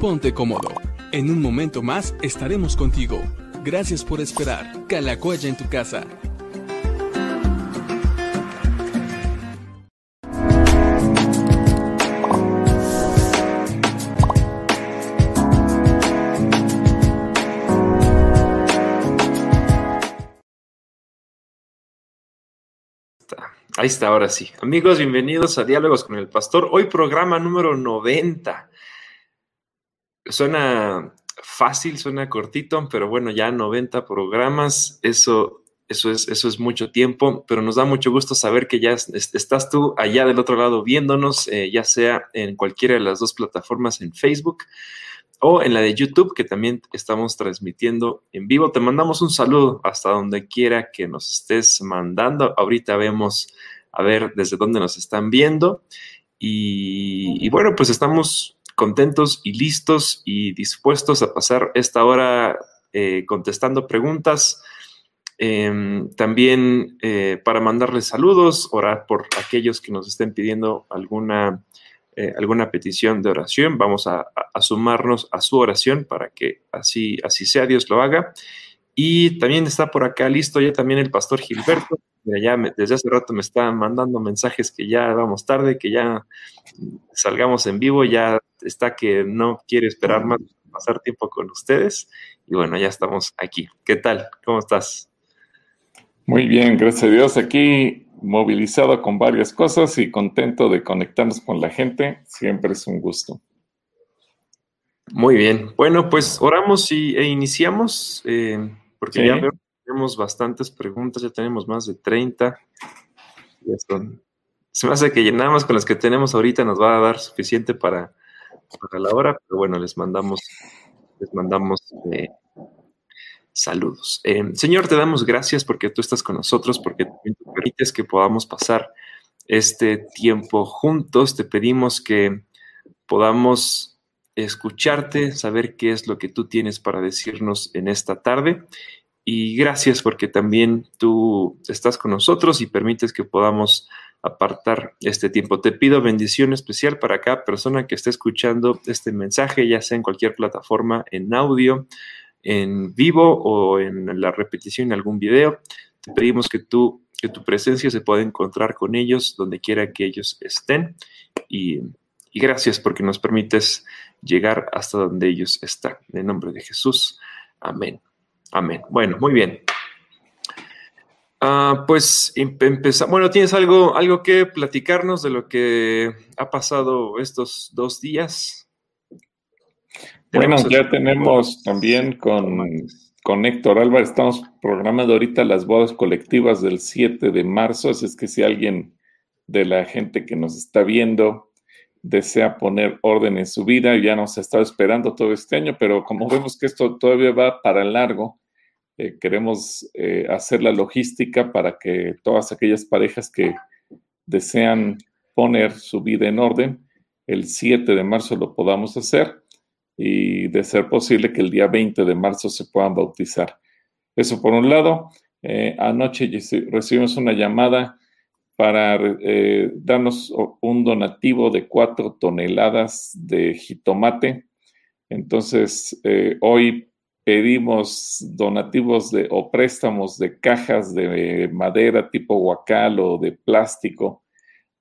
ponte cómodo. En un momento más estaremos contigo. Gracias por esperar. Calacoya en tu casa. Ahí está, ahora sí. Amigos, bienvenidos a Diálogos con el Pastor. Hoy programa número 90. Suena fácil, suena cortito, pero bueno, ya 90 programas, eso, eso, es, eso es mucho tiempo, pero nos da mucho gusto saber que ya estás tú allá del otro lado viéndonos, eh, ya sea en cualquiera de las dos plataformas en Facebook o en la de YouTube, que también estamos transmitiendo en vivo. Te mandamos un saludo hasta donde quiera que nos estés mandando. Ahorita vemos a ver desde dónde nos están viendo. Y, bueno, pues estamos contentos y listos y dispuestos a pasar esta hora eh, contestando preguntas. Em, también eh, para mandarles saludos, orar por aquellos que nos estén pidiendo alguna eh, alguna petición de oración, vamos a, sumarnos a su oración para que así, así sea, Dios lo haga. Y también está por acá listo ya también el pastor Gilberto. Ya desde hace rato me está mandando mensajes que ya vamos tarde, que ya salgamos en vivo, ya está que no quiere esperar más, pasar tiempo con ustedes. Y bueno, ya estamos aquí. ¿Qué tal? ¿Cómo estás? Muy bien, gracias a Dios. Aquí movilizado con varias cosas y contento de conectarnos con la gente. Siempre es un gusto. Muy bien. Bueno, pues oramos y, e iniciamos, eh, porque ya tenemos bastantes preguntas, ya tenemos más de 30. se me hace que nada más con las que tenemos ahorita nos va a dar suficiente para, para la hora, pero bueno, les mandamos, les mandamos eh, saludos. Eh, Señor, te damos gracias porque tú estás con nosotros, porque tú permites que podamos pasar este tiempo juntos. Te pedimos que podamos escucharte, saber qué es lo que tú tienes para decirnos en esta tarde. Y gracias porque también tú estás con nosotros y permites que podamos apartar este tiempo. Te pido bendición especial para cada persona que esté escuchando este mensaje, ya sea en cualquier plataforma en audio, en vivo o en la repetición en algún video. Te pedimos que, tú, que tu presencia se pueda encontrar con ellos donde quiera que ellos estén. Y, gracias porque nos permites llegar hasta donde ellos están. En el nombre de Jesús. Amén. Amén. Bueno, muy bien. Ah, pues empezamos. Bueno, ¿tienes algo, algo que platicarnos de lo que ha pasado estos dos días? Bueno, ya tenemos también con, con Héctor Álvarez, estamos programando ahorita las bodas colectivas del 7 de marzo, así es que si alguien de la gente que nos está viendo desea poner orden en su vida, ya nos ha estado esperando todo este año, pero como vemos que esto todavía va para largo, eh, queremos eh, hacer la logística para que todas aquellas parejas que desean poner su vida en orden, el 7 de marzo lo podamos hacer y de ser posible que el día 20 de marzo se puedan bautizar. Eso por un lado. Eh, anoche recibimos una llamada para darnos un donativo de cuatro toneladas de jitomate. Entonces, hoy pedimos donativos de, o préstamos de cajas de madera tipo guacal o de plástico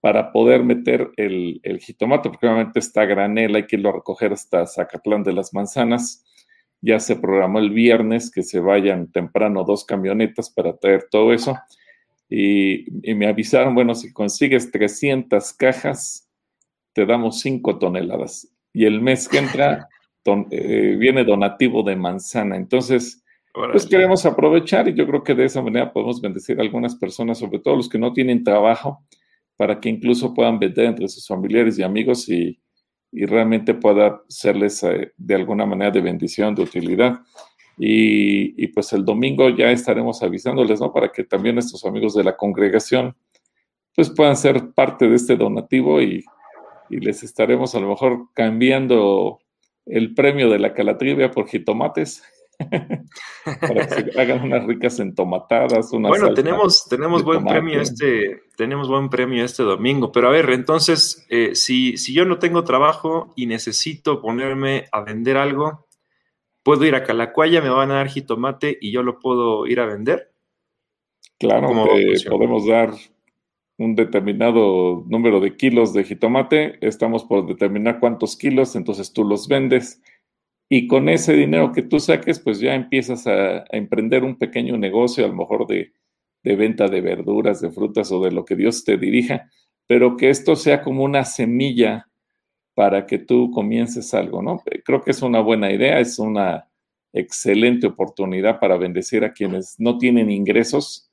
para poder meter el, jitomate, porque obviamente está granel, hay que irlo a recoger hasta Zacatlán de las Manzanas. Ya se programó el viernes que se vayan temprano dos camionetas para traer todo eso. Y, me avisaron, bueno, si consigues 300 cajas, te damos 5 toneladas. Y el mes que entra eh, viene donativo de manzana. Entonces, pues queremos aprovechar y yo creo que de esa manera podemos bendecir a algunas personas, sobre todo los que no tienen trabajo, para que incluso puedan vender entre sus familiares y amigos y, realmente pueda serles eh, de alguna manera de bendición, de utilidad. Y, pues el domingo ya estaremos avisándoles, ¿no? Para que también nuestros amigos de la congregación pues puedan ser parte de este donativo y, les estaremos a lo mejor cambiando el premio de la calatrivia por jitomates. para que se hagan unas ricas entomatadas. bueno, tenemos, tenemos buen premio este, tenemos buen premio este domingo. Pero a ver, entonces, eh, si, si yo no tengo trabajo y necesito ponerme a vender algo, ¿puedo ir a Calacuaya, me van a dar jitomate y yo lo puedo ir a vender? Claro, podemos dar un determinado número de kilos de jitomate, estamos por determinar cuántos kilos, entonces tú los vendes y con ese dinero que tú saques, pues ya empiezas a, emprender un pequeño negocio, a lo mejor de, de, venta de verduras, de frutas o de lo que Dios te dirija, pero que esto sea como una semilla para que tú comiences algo, ¿no? Creo que es una buena idea, es una excelente oportunidad para bendecir a quienes no tienen ingresos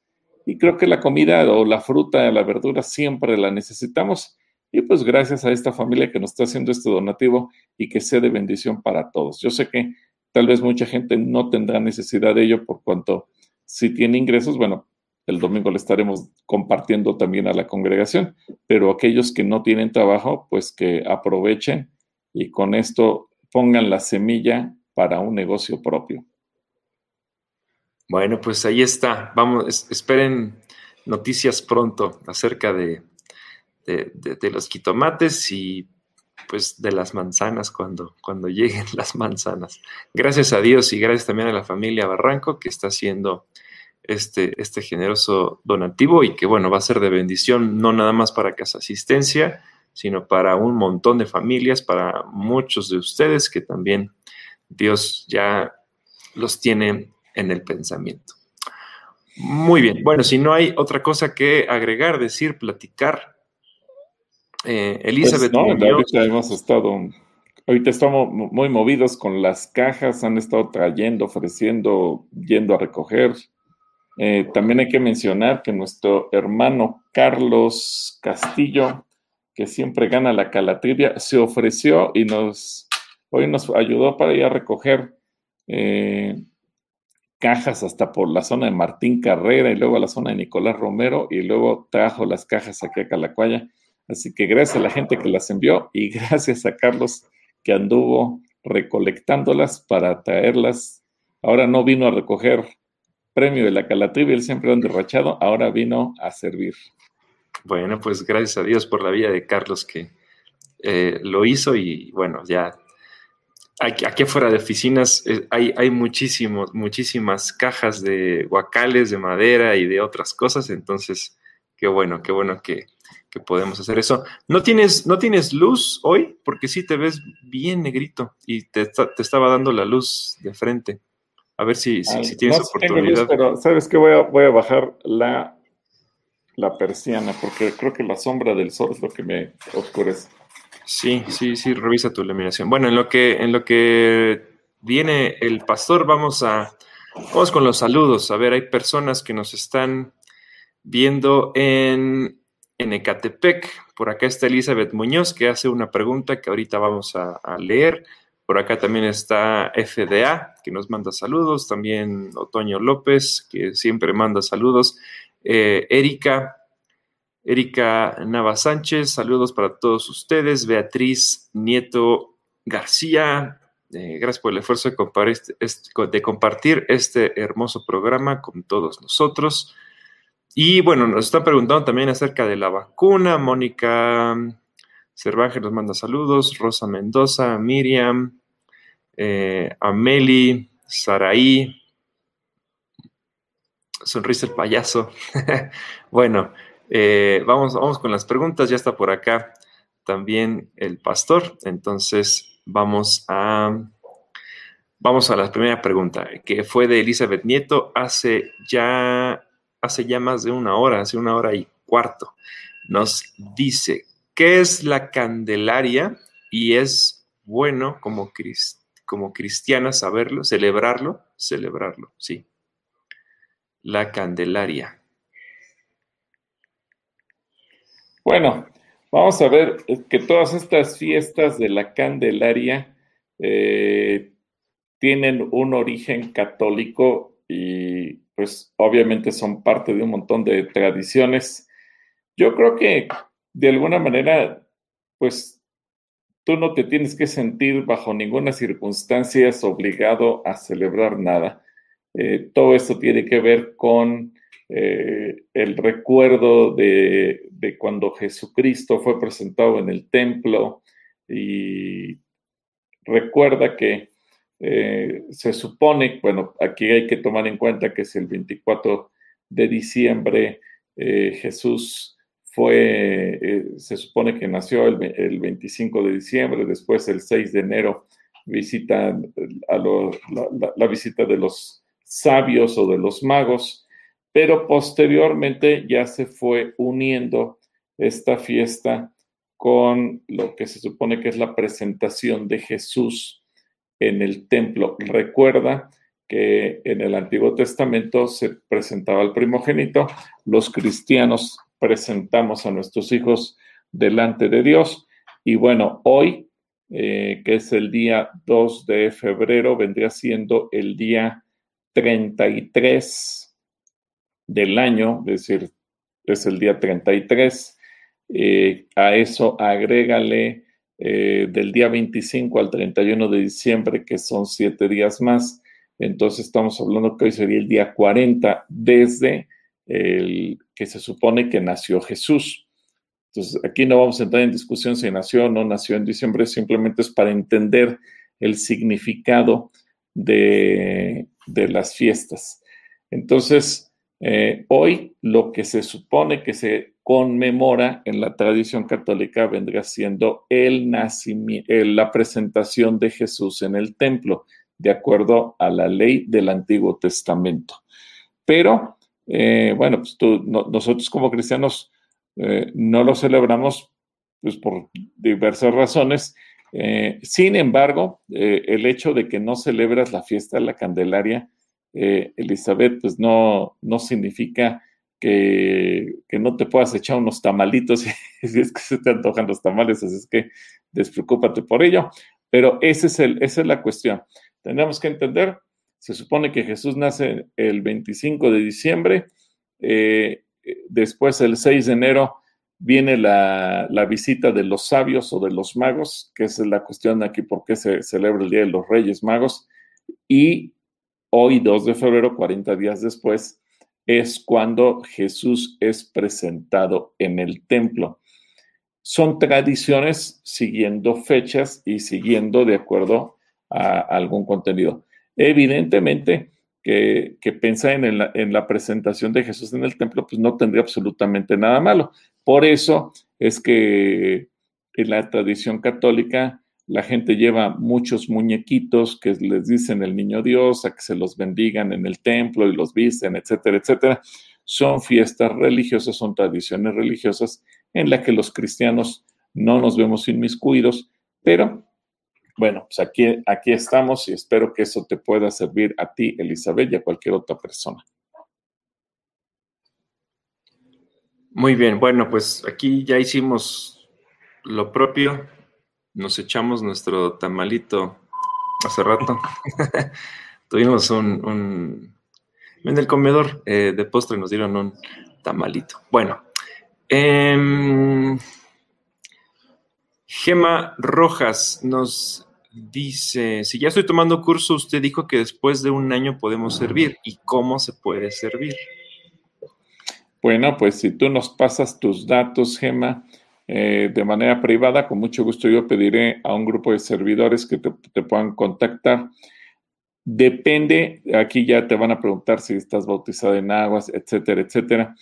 y creo que la comida o la fruta, la verdura siempre la necesitamos. Y pues gracias a esta familia que nos está haciendo este donativo y que sea de bendición para todos. Yo sé que tal vez mucha gente no tendrá necesidad de ello por cuanto si tiene ingresos, bueno, el domingo le estaremos compartiendo también a la congregación, pero aquellos que no tienen trabajo, pues que aprovechen y con esto pongan la semilla para un negocio propio. Bueno, pues ahí está. Vamos, esperen noticias pronto acerca de, de, los quitomates y pues de las manzanas cuando, cuando lleguen las manzanas. Gracias a Dios y gracias también a la familia Barranco que está haciendo este, este generoso donativo y que bueno, va a ser de bendición no nada más para Casa Asistencia, sino para un montón de familias, para muchos de ustedes que también Dios ya los tiene en el pensamiento. Muy bien, bueno, si no hay otra cosa que agregar, decir, platicar, eh, Elizabeth. Pues no, ahorita hemos estado, ahorita estamos muy movidos con las cajas, han estado trayendo, ofreciendo, yendo a recoger. Eh, también hay que mencionar que nuestro hermano Carlos Castillo, que siempre gana la calatrivia, se ofreció y nos hoy nos ayudó para ir a recoger eh, cajas hasta por la zona de Martín Carrera y luego a la zona de Nicolás Romero y luego trajo las cajas aquí a Calacuaya. Así que gracias a la gente que las envió y gracias a Carlos que anduvo recolectándolas para traerlas. Ahora no vino a recoger premio de la Calatrivia, él siempre han derrachado, ahora vino a servir. Bueno, pues gracias a Dios por la vida de Carlos que eh, lo hizo y bueno, ya Aquí, afuera de oficinas eh, hay, hay muchísimos, muchísimas cajas de guacales, de madera y de otras cosas, entonces, qué bueno, qué bueno que, podemos hacer eso. ¿No tienes, ¿No tienes luz hoy? Porque sí te ves bien negrito y te, estaba dando la luz de frente. A ver si, si, tienes oportunidad. pero sabes que voy a, voy a bajar la, la persiana porque creo que la sombra del sol es lo que me oscurece. Sí, sí, sí, revisa tu iluminación. Bueno, en lo que, en lo que viene el pastor, vamos a, vamos con los saludos. A ver, hay personas que nos están viendo en, en Ecatepec. Por acá está Elizabeth Muñoz, que hace una pregunta que ahorita vamos a, leer. Por acá también está FDA, que nos manda saludos. También Otoño López, que siempre manda saludos. Eh, Erika, Erika Nava Sánchez, saludos para todos ustedes. Beatriz Nieto García, eh, gracias por el esfuerzo de compartir, este, de compartir, este, hermoso programa con todos nosotros. Y bueno, nos están preguntando también acerca de la vacuna. Mónica Cervaje nos manda saludos. Rosa Mendoza, Miriam, eh, Ameli, Saraí. Sonrisa el payaso. bueno, eh, vamos, vamos con las preguntas, ya está por acá también el pastor, entonces vamos a, vamos a la primera pregunta, que fue de Elizabeth Nieto hace ya, hace ya más de una hora, hace una hora y cuarto. Nos dice, ¿qué es la Candelaria? Y es bueno como, como cristiana saberlo, celebrarlo, celebrarlo, sí. La Candelaria. Bueno, vamos a ver que todas estas fiestas de la Candelaria eh, tienen un origen católico y pues obviamente son parte de un montón de tradiciones. Yo creo que de alguna manera, pues tú no te tienes que sentir bajo ninguna circunstancia obligado a celebrar nada. Eh, todo esto tiene que ver con eh, el recuerdo de, cuando Jesucristo fue presentado en el templo y recuerda que eh, se supone, bueno, aquí hay que tomar en cuenta que es el 24 de diciembre, Jesús fue, se supone que nació el, 25 de diciembre, después el 6 de enero visita a la visita de los sabios o de los magos, pero posteriormente ya se fue uniendo esta fiesta con lo que se supone que es la presentación de Jesús en el templo. Recuerda que en el Antiguo Testamento se presentaba el primogénito, los cristianos presentamos a nuestros hijos delante de Dios y bueno, hoy, eh, que es el día 2 de febrero, vendría siendo el día 33 del año, es decir, es el día 33. Eh, a eso agrégale eh, del día 25 al 31 de diciembre, que son siete días más. Entonces estamos hablando que hoy sería el día 40 desde el que se supone que nació Jesús. Entonces aquí no vamos a entrar en discusión si nació o no nació en diciembre, simplemente es para entender el significado de, de las fiestas. Entonces, eh, hoy lo que se supone que se conmemora en la tradición católica vendría siendo el nacimiento, la presentación de Jesús en el templo, de acuerdo a la ley del Antiguo Testamento. Pero, eh, bueno, pues nosotros como cristianos eh, no lo celebramos pues, por diversas razones. sin embargo, el hecho de que no celebras la fiesta de la Candelaria, eh, Elizabeth, pues no, no significa que, no te puedas echar unos tamalitos si, es que se te antojan los tamales, así es que despreocúpate por ello. Pero es el, esa es la cuestión. Tenemos que entender, se supone que Jesús nace el 25 de diciembre, eh, después el 6 de enero viene la, la, visita de los sabios o de los magos, que es la cuestión aquí, por qué se celebra el Día de los Reyes Magos, y hoy 2 de febrero, 40 días después, es cuando Jesús es presentado en el templo. Son tradiciones siguiendo fechas y siguiendo de acuerdo a algún contenido. Evidentemente que, pensar en la, en la presentación de Jesús en el templo, pues no tendría absolutamente nada malo. Por eso es que en la tradición católica la gente lleva muchos muñequitos que les dicen el niño Dios, a que se los bendigan en el templo y los visten, etcétera, etcétera. Son fiestas religiosas, son tradiciones religiosas en las que los cristianos no nos vemos inmiscuidos, pero bueno, pues aquí, aquí estamos y espero que eso te pueda servir a ti, Elizabeth, y a cualquier otra persona. Muy bien, bueno, pues aquí ya hicimos lo propio nos echamos nuestro tamalito hace rato. Tuvimos un, En el comedor eh, de postre nos dieron un tamalito. Bueno. Em, Gema Rojas nos dice, si ya estoy tomando curso, usted dijo que después de un año podemos servir. ¿Y cómo se puede servir? Bueno, pues si tú nos pasas tus datos, Gema, eh, de manera privada, con mucho gusto yo pediré a un grupo de servidores que te, puedan contactar. Depende, aquí ya te van a preguntar si estás bautizado en aguas, etcétera, etcétera.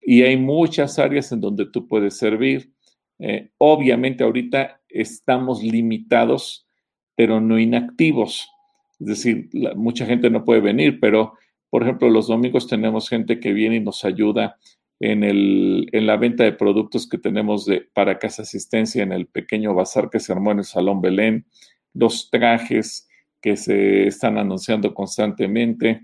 Y hay muchas áreas en donde tú puedes servir. Eh, obviamente ahorita estamos limitados, pero no inactivos. Es decir, mucha gente no puede venir, pero por ejemplo, los domingos tenemos gente que viene y nos ayuda en, el, en la venta de productos que tenemos de, para Casa Asistencia en el pequeño bazar que se armó en el Salón Belén, los trajes que se están anunciando constantemente.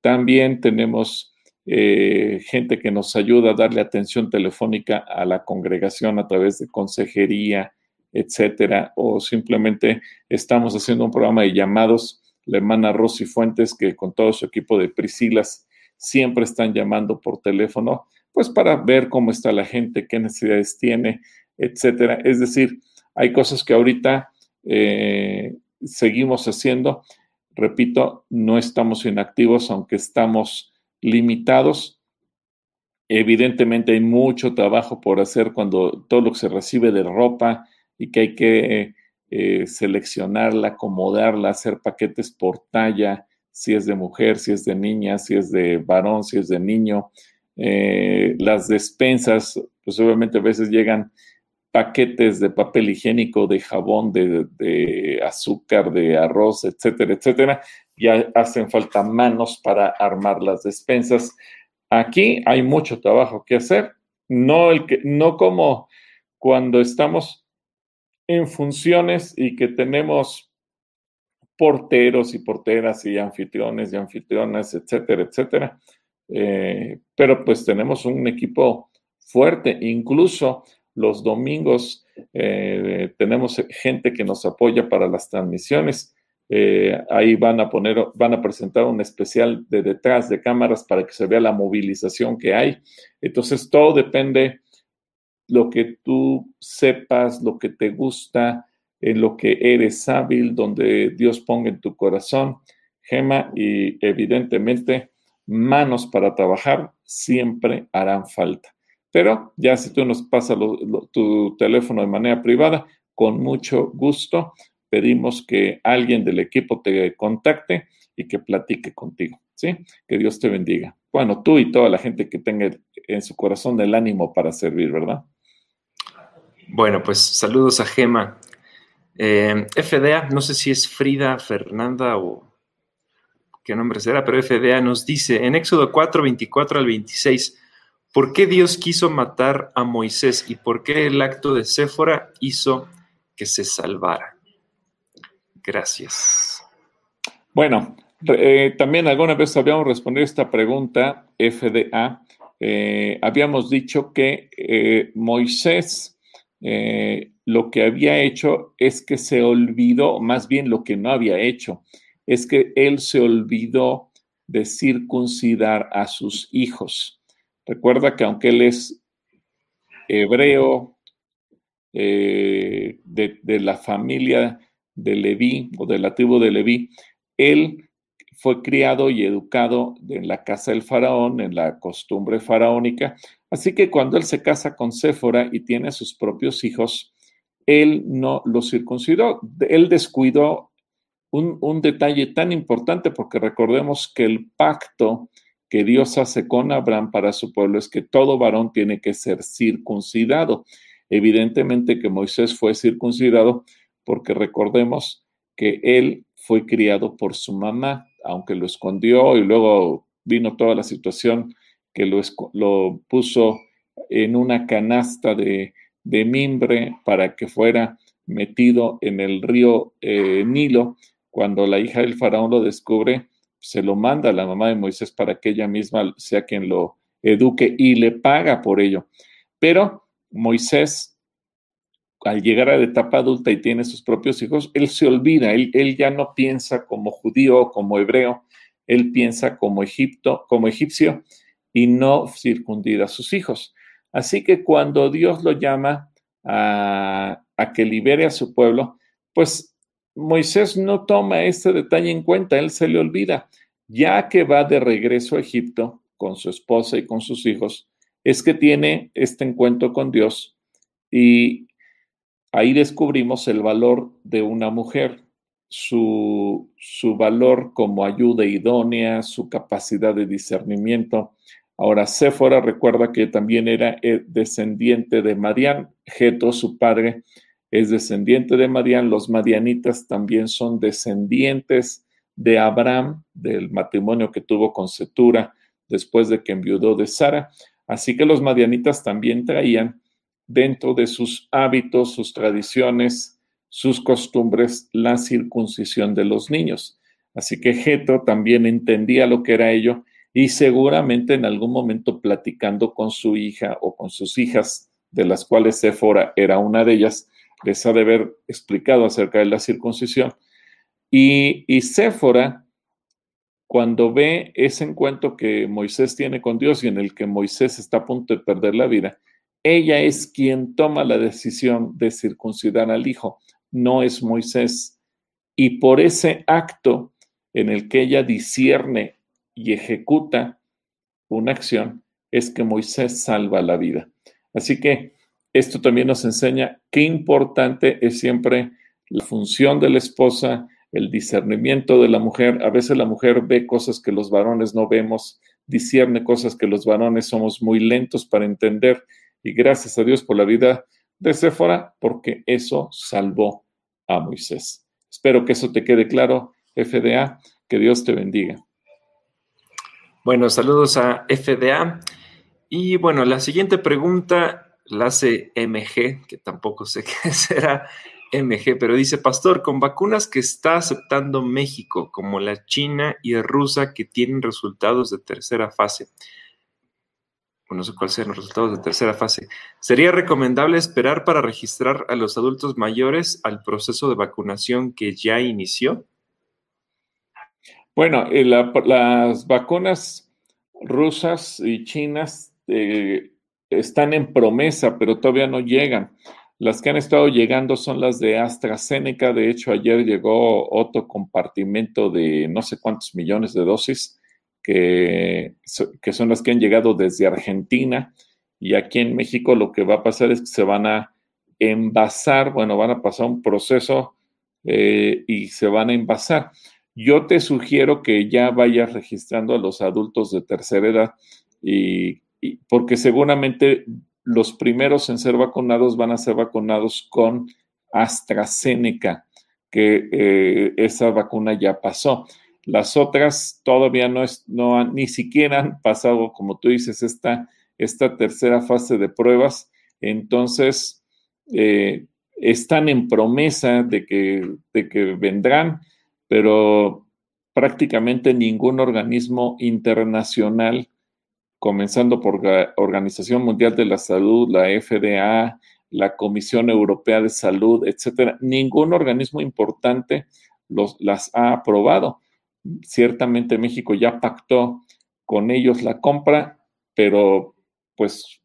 También tenemos eh, gente que nos ayuda a darle atención telefónica a la congregación a través de consejería, etcétera, o simplemente estamos haciendo un programa de llamados. La hermana Rosy Fuentes, que con todo su equipo de Priscilas siempre están llamando por teléfono pues para ver cómo está la gente, qué necesidades tiene, etcétera. Es decir, hay cosas que ahorita eh, seguimos haciendo. Repito, no estamos inactivos, aunque estamos limitados. Evidentemente hay mucho trabajo por hacer cuando todo lo que se recibe de ropa y que hay que eh, seleccionarla, acomodarla, hacer paquetes por talla, si es de mujer, si es de niña, si es de varón, si es de niño. Eh, las despensas, pues obviamente a veces llegan paquetes de papel higiénico, de jabón, de, azúcar, de arroz, etcétera, etcétera. Ya hacen falta manos para armar las despensas. Aquí hay mucho trabajo que hacer. No, el que, no como cuando estamos en funciones y que tenemos porteros y porteras y anfitriones y anfitrionas, etcétera, etcétera. Eh, pero pues tenemos un equipo fuerte, incluso los domingos eh, tenemos gente que nos apoya para las transmisiones. Eh, ahí van a poner, van a presentar un especial de detrás de cámaras para que se vea la movilización que hay. Entonces, todo depende lo que tú sepas, lo que te gusta, en lo que eres hábil, donde Dios ponga en tu corazón, Gema, y evidentemente manos para trabajar siempre harán falta. Pero ya si tú nos pasas tu teléfono de manera privada, con mucho gusto pedimos que alguien del equipo te contacte y que platique contigo, ¿sí? Que Dios te bendiga. Bueno, tú y toda la gente que tenga en su corazón el ánimo para servir, ¿verdad? Bueno, pues saludos a Gema. Eh, FDA, no sé si es Frida, Fernanda o qué nombre será, pero FDA nos dice en Éxodo 4, 24 al 26, ¿por qué Dios quiso matar a Moisés y por qué el acto de Séfora hizo que se salvara? Gracias. Bueno, eh, también alguna vez habíamos respondido esta pregunta, FDA. Eh, habíamos dicho que Moisés eh, lo que había hecho es que se olvidó, más bien lo que no había hecho, es que él se olvidó de circuncidar a sus hijos. Recuerda que aunque él es hebreo eh, de, de, la familia de Leví o de la tribu de Leví, él fue criado y educado en la casa del faraón, en la costumbre faraónica, Así que cuando él se casa con Séfora y tiene sus propios hijos, él no los circuncidó. Él descuidó un, detalle tan importante porque recordemos que el pacto que Dios hace con Abraham para su pueblo es que todo varón tiene que ser circuncidado. Evidentemente que Moisés fue circuncidado porque recordemos que él fue criado por su mamá, aunque lo escondió y luego vino toda la situación que lo, puso en una canasta de, mimbre para que fuera metido en el río eh, Nilo. Cuando la hija del faraón lo descubre, se lo manda a la mamá de Moisés para que ella misma sea quien lo eduque y le paga por ello. Pero Moisés, al llegar a la etapa adulta y tiene sus propios hijos, él se olvida, él, ya no piensa como judío, como hebreo, él piensa como Egipto, como egipcio, y no circundida a sus hijos. Así que cuando Dios lo llama a, que libere a su pueblo, pues Moisés no toma este detalle en cuenta, él se le olvida. Ya que va de regreso a Egipto con su esposa y con sus hijos, es que tiene este encuentro con Dios y ahí descubrimos el valor de una mujer, su, su valor como ayuda idónea, su capacidad de discernimiento, Ahora, Séfora recuerda que también era eh, descendiente de Madián. Geto, su padre, es descendiente de Madián. Los madianitas también son descendientes de Abraham, del matrimonio que tuvo con Setura después de que enviudó de Sara. Así que los madianitas también traían dentro de sus hábitos, sus tradiciones, sus costumbres, la circuncisión de los niños. Así que Geto también entendía lo que era ello y seguramente en algún momento platicando con su hija o con sus hijas, de las cuales Séfora era una de ellas, les ha de haber explicado acerca de la circuncisión. Y, y Séfora, cuando ve ese encuentro que Moisés tiene con Dios y en el que Moisés está a punto de perder la vida, ella es quien toma la decisión de circuncidar al hijo, no es Moisés. Y por ese acto en el que ella discierne y ejecuta una acción, es que Moisés salva la vida. Así que esto también nos enseña qué importante es siempre la función de la esposa, el discernimiento de la mujer. A veces la mujer ve cosas que los varones no vemos, discierne cosas que los varones somos muy lentos para entender. Y gracias a Dios por la vida de Séfora, porque eso salvó a Moisés. Espero que eso te quede claro, FDA. Que Dios te bendiga. Bueno, saludos a FDA. Y bueno, la siguiente pregunta la hace MG, que tampoco sé qué será MG, pero dice, Pastor, con vacunas que está aceptando México, como la China y rusa, que tienen resultados de tercera fase, no sé cuáles sean los resultados de tercera fase, ¿sería recomendable esperar para registrar a los adultos mayores al proceso de vacunación que ya inició? Bueno, eh, las vacunas rusas y chinas eh, están en promesa, pero todavía no llegan. Las que han estado llegando son las de AstraZeneca. De hecho, ayer llegó otro compartimento de no sé cuántos millones de dosis, que, que son las que han llegado desde Argentina. Y aquí en México lo que va a pasar es que se van a envasar, bueno, van a pasar un proceso eh, y se van a envasar. Yo te sugiero que ya vayas registrando a los adultos de tercera edad y porque seguramente los primeros en ser vacunados van a ser vacunados con AstraZeneca, que eh, esa vacuna ya pasó. Las otras todavía no, es, no han, ni siquiera han pasado, como tú dices, esta, esta tercera fase de pruebas. Entonces, eh, están en promesa de que, de que vendrán, pero prácticamente ningún organismo internacional comenzando por la Organización Mundial de la Salud, la FDA, la Comisión Europea de Salud, etcétera. Ningún organismo importante los, las ha aprobado. Ciertamente México ya pactó con ellos la compra, pero pues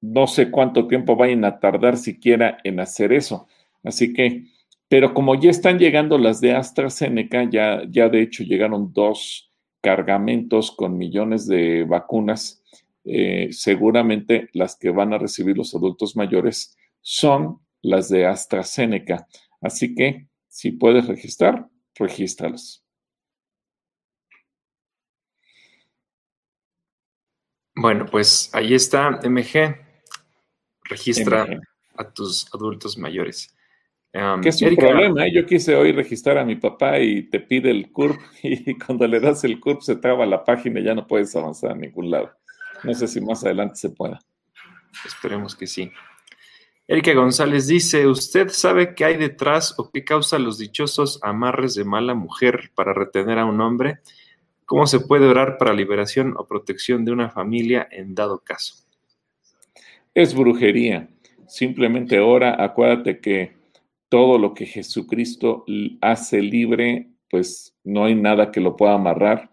no sé cuánto tiempo vayan a tardar siquiera en hacer eso. Así que, pero como ya están llegando las de AstraZeneca, ya, ya de hecho llegaron dos cargamentos con millones de vacunas, eh, seguramente las que van a recibir los adultos mayores son las de AstraZeneca. Así que si puedes registrar, regístralas. Bueno, pues ahí está MG. Registra a tus adultos mayores. Um, que es un problema. ¿eh? Yo quise hoy registrar a mi papá y te pide el CURP y cuando le das el CURP se traba la página y ya no puedes avanzar a ningún lado. No sé si más adelante se pueda. Esperemos que sí. Erika González dice, ¿usted sabe qué hay detrás o qué causa los dichosos amarres de mala mujer para retener a un hombre? ¿Cómo se puede orar para liberación o protección de una familia en dado caso? Es brujería. Simplemente ora, acuérdate que todo lo que Jesucristo hace libre, pues no hay nada que lo pueda amarrar.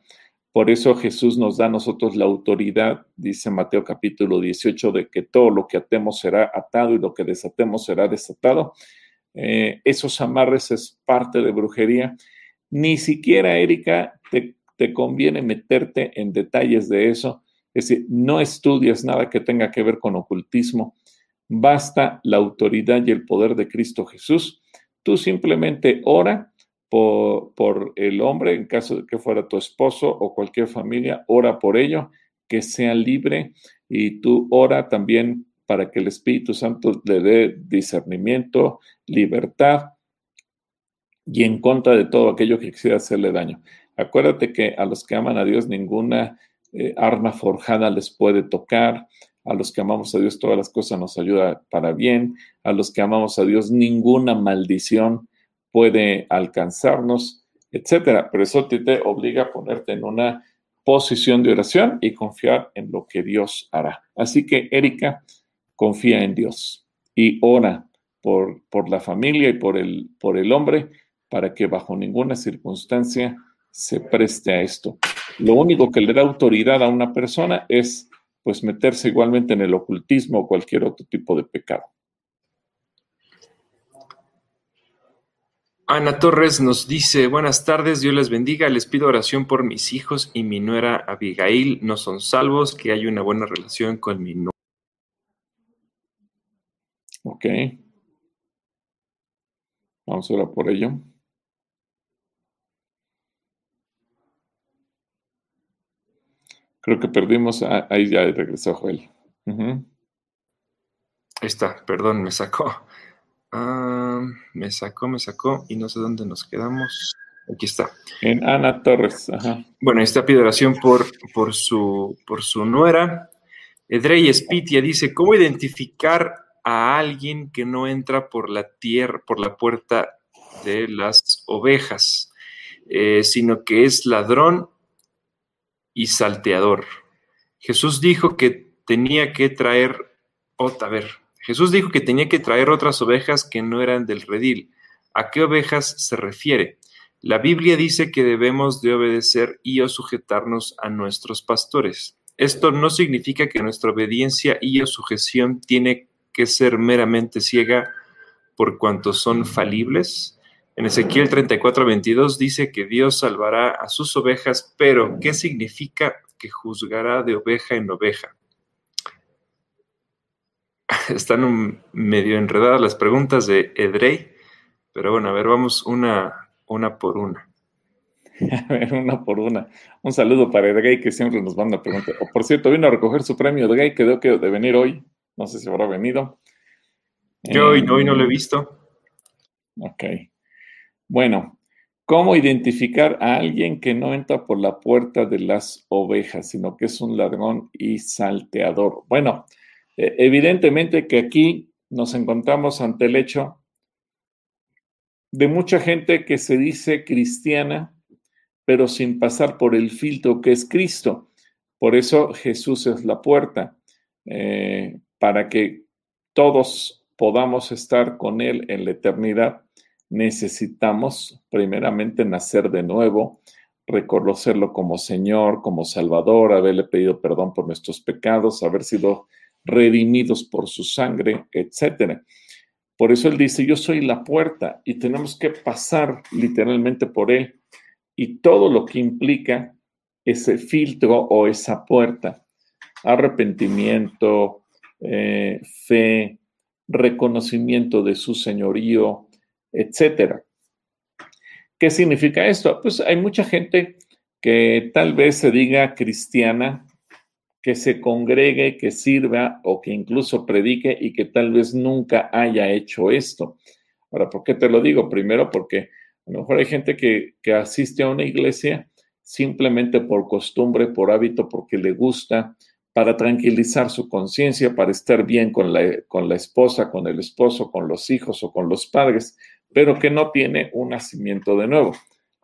Por eso Jesús nos da a nosotros la autoridad, dice Mateo capítulo 18, de que todo lo que atemos será atado y lo que desatemos será desatado. Eh, esos amarres es parte de brujería. Ni siquiera, Erika, te, conviene meterte en detalles de eso. Es decir, no estudies nada que tenga que ver con ocultismo basta la autoridad y el poder de Cristo Jesús. Tú simplemente ora por, el hombre, en caso de que fuera tu esposo o cualquier familia, ora por ello, que sea libre y tú ora también para que el Espíritu Santo le dé discernimiento, libertad y en contra de todo aquello que quisiera hacerle daño. Acuérdate que a los que aman a Dios ninguna eh, arma forjada les puede tocar, a los que amamos a Dios todas las cosas nos ayuda para bien, a los que amamos a Dios ninguna maldición puede alcanzarnos, etcétera. Pero eso te, obliga a ponerte en una posición de oración y confiar en lo que Dios hará. Así que, Erika, confía en Dios y ora por, por la familia y por el, por el hombre para que bajo ninguna circunstancia se preste a esto. Lo único que le da autoridad a una persona es pues meterse igualmente en el ocultismo o cualquier otro tipo de pecado. Ana Torres nos dice, buenas tardes, Dios les bendiga, les pido oración por mis hijos y mi nuera Abigail, no son salvos, que hay una buena relación con mi nuera. Ok. Vamos a orar por ello. Creo que perdimos, ahí ya regresó Joel. Ahí está, perdón, me sacó. Ah, me sacó, me sacó y no sé dónde nos quedamos. Aquí está. En Ana Torres. Bueno, esta pide oración por, por, su, por su nuera. Edrey Spitia dice, ¿cómo identificar a alguien que no entra por la tierra, por la puerta de las ovejas, eh, sino que es ladrón y salteador? Jesús dijo que tenía que traer, Jesús dijo que tenía que traer otras ovejas que no eran del redil. ¿A qué ovejas se refiere? La Biblia dice que debemos de obedecer y o sujetarnos a nuestros pastores. Esto no significa que nuestra obediencia y o sujeción tiene que ser meramente ciega por cuanto son falibles. En Ezequiel 34, 22 dice que Dios salvará a sus ovejas, pero ¿qué significa que juzgará de oveja en oveja? están medio enredadas las preguntas de Edrey, pero bueno, a ver, vamos una, una por una. A ver, una por una. Un saludo para Edrey, que siempre nos manda preguntas. O por cierto, vino a recoger su premio Edrey, quedó que de venir hoy. No sé si habrá venido. Yo hoy, hoy no lo he visto. Ok. Bueno, ¿cómo identificar a alguien que no entra por la puerta de las ovejas, sino que es un ladrón y salteador? Bueno, eh, evidentemente que aquí nos encontramos ante el hecho de mucha gente que se dice cristiana, pero sin pasar por el filtro que es Cristo. Por eso Jesús es la puerta, eh, para que todos podamos estar con Él en la eternidad. Necesitamos primeramente nacer de nuevo, reconocerlo como Señor, como Salvador, haberle pedido perdón por nuestros pecados, haber sido redimidos por su sangre, etcétera. Por eso él dice, yo soy la puerta y tenemos que pasar literalmente por él y todo lo que implica ese filtro o esa puerta, arrepentimiento, eh, fe, reconocimiento de su señorío, etcétera. ¿Qué significa esto? Pues hay mucha gente que tal vez se diga cristiana, que se congregue, que sirva o que incluso predique y que tal vez nunca haya hecho esto. Ahora, ¿por qué te lo digo? Primero porque a lo mejor hay gente que, asiste a una iglesia simplemente por costumbre, por hábito, porque le gusta, para tranquilizar su conciencia, para estar bien con la, con la esposa, con el esposo, con los hijos o con los padres, pero que no tiene un nacimiento de nuevo.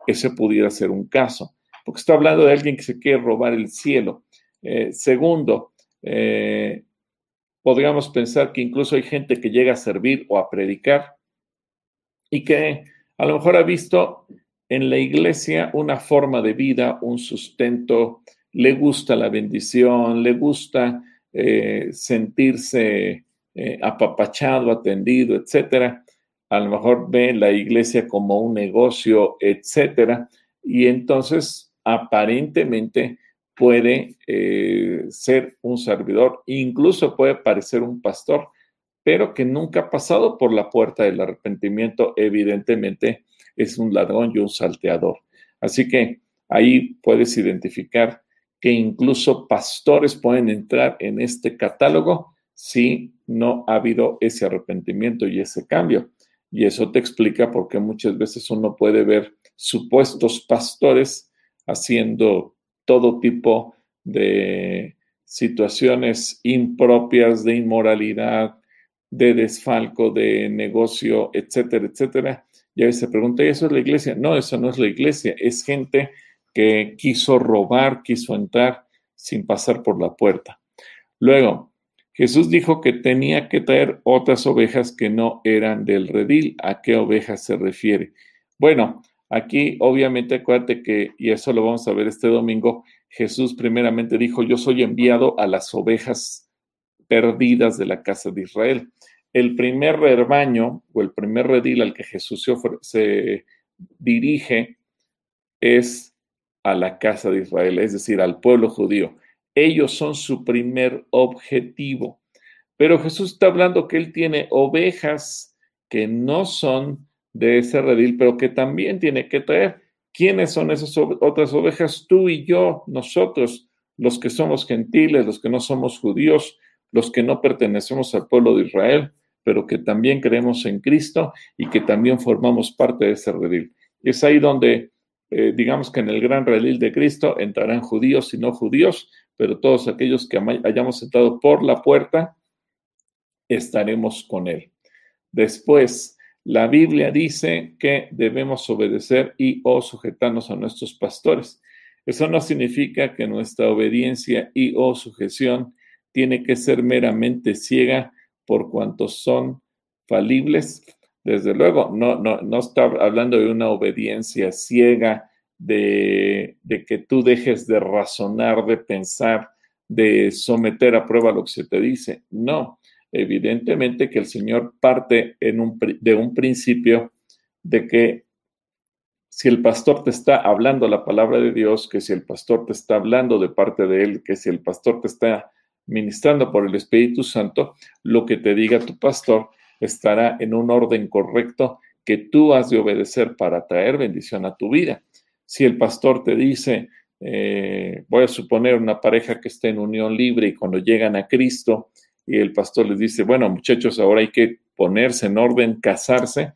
Ese pudiera ser un caso, porque está hablando de alguien que se quiere robar el cielo eh, segundo, eh, podríamos pensar que incluso hay gente que llega a servir o a predicar y que a lo mejor ha visto en la iglesia una forma de vida, un sustento, le gusta la bendición, le gusta eh, sentirse apapachado, atendido, etcétera. A lo mejor ve la iglesia como un negocio, etcétera. Y entonces, aparentemente, puede eh, ser un servidor, incluso puede parecer un pastor, pero que nunca ha pasado por la puerta del arrepentimiento, evidentemente es un ladrón y un salteador. Así que ahí puedes identificar que incluso pastores pueden entrar en este catálogo si no ha habido ese arrepentimiento y ese cambio. Y eso te explica por qué muchas veces uno puede ver supuestos pastores haciendo todo tipo de situaciones impropias de inmoralidad, de desfalco, de negocio, etcétera, etcétera. Y a veces se pregunta, ¿y eso es la iglesia? No, eso no es la iglesia, es gente que quiso robar, quiso entrar sin pasar por la puerta. Luego, Jesús dijo que tenía que traer otras ovejas que no eran del redil. ¿A qué ovejas se refiere? Bueno, Aquí, obviamente, acuérdate que, y eso lo vamos a ver este domingo, Jesús primeramente dijo, yo soy enviado a las ovejas perdidas de la casa de Israel. El primer rebaño o el primer redil al que Jesús se, se dirige es a la casa de Israel, es decir, al pueblo judío. Ellos son su primer objetivo. Pero Jesús está hablando que él tiene ovejas que no son de ese redil, pero que también tiene que traer. ¿Quiénes son esas otras ovejas? Tú y yo, nosotros, los que somos gentiles, los que no somos judíos, los que no pertenecemos al pueblo de Israel, pero que también creemos en Cristo y que también formamos parte de ese redil. Es ahí donde, eh, digamos que en el gran redil de Cristo entrarán judíos y no judíos, pero todos aquellos que hayamos entrado por la puerta, estaremos con Él. Después, la Biblia dice que debemos obedecer y o sujetarnos a nuestros pastores. Eso no significa que nuestra obediencia y o sujeción tiene que ser meramente ciega por cuantos son falibles. Desde luego, no, no, no está hablando de una obediencia ciega, de, que tú dejes de razonar, de pensar, de someter a prueba lo que se te dice. No, evidentemente que el Señor parte de un principio de que si el pastor te está hablando la palabra de Dios, que si el pastor te está hablando de parte de Él, que si el pastor te está ministrando por el Espíritu Santo, lo que te diga tu pastor estará en un orden correcto que tú has de obedecer para traer bendición a tu vida. Si el pastor te dice, eh, voy a suponer una pareja que está en unión libre y cuando llegan a Cristo, y el pastor les dice, bueno, muchachos, ahora hay que ponerse en orden, casarse.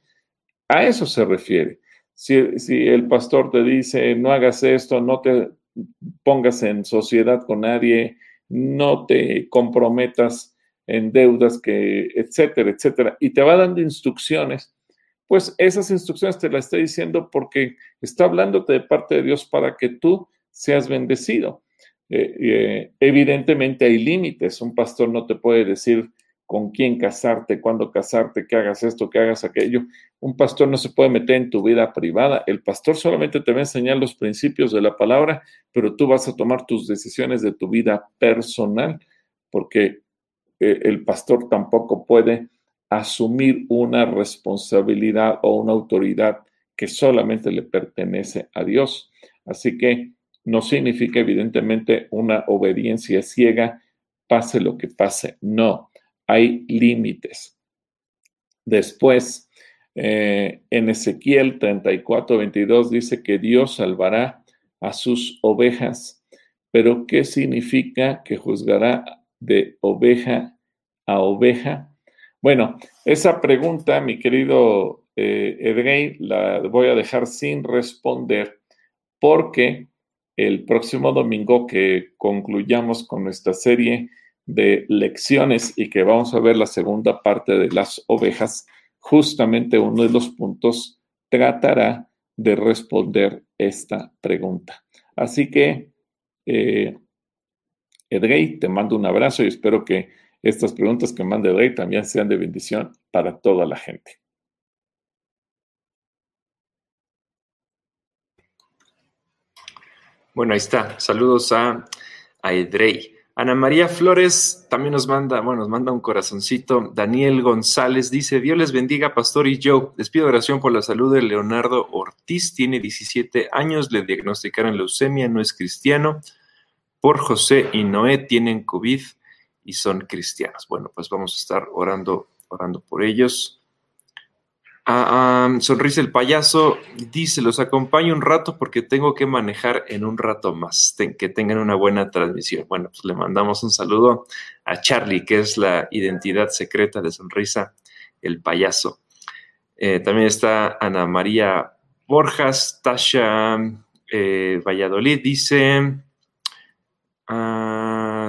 A eso se refiere. Si, si, el pastor te dice, no hagas esto, no te pongas en sociedad con nadie, no te comprometas en deudas, que, etcétera, etcétera, y te va dando instrucciones, pues esas instrucciones te las está diciendo porque está hablándote de parte de Dios para que tú seas bendecido. Eh, eh, evidentemente hay límites. Un pastor no te puede decir con quién casarte, cuándo casarte, que hagas esto, que hagas aquello. Un pastor no se puede meter en tu vida privada. El pastor solamente te va a enseñar los principios de la palabra, pero tú vas a tomar tus decisiones de tu vida personal, porque eh, el pastor tampoco puede asumir una responsabilidad o una autoridad que solamente le pertenece a Dios. Así que no significa evidentemente una obediencia ciega, pase lo que pase. No, hay límites. Después, eh, en Ezequiel 34, 22 dice que Dios salvará a sus ovejas, pero ¿qué significa que juzgará de oveja a oveja? Bueno, esa pregunta, mi querido eh, la voy a dejar sin responder porque el próximo domingo que concluyamos con nuestra serie de lecciones y que vamos a ver la segunda parte de las ovejas, justamente uno de los puntos tratará de responder esta pregunta. Así que, eh, te mando un abrazo y espero que estas preguntas que mande Edrey también sean de bendición para toda la gente. Bueno, ahí está. Saludos a, a Edrey. Ana María Flores también nos manda, bueno, nos manda un corazoncito. Daniel González dice, Dios les bendiga, pastor y yo. Les pido oración por la salud de Leonardo Ortiz, tiene 17 años, le diagnosticaron leucemia, no es cristiano. Por José y Noé tienen COVID y son cristianos. Bueno, pues vamos a estar orando, orando por ellos. Ah, sonrisa el payaso dice, los acompaño un rato porque tengo que manejar en un rato más. que tengan una buena transmisión. Bueno, pues le mandamos un saludo a Charlie, que es la identidad secreta de Sonrisa el payaso. Eh, también está Ana María Borjas, Tasha eh, Valladolid dice, ah,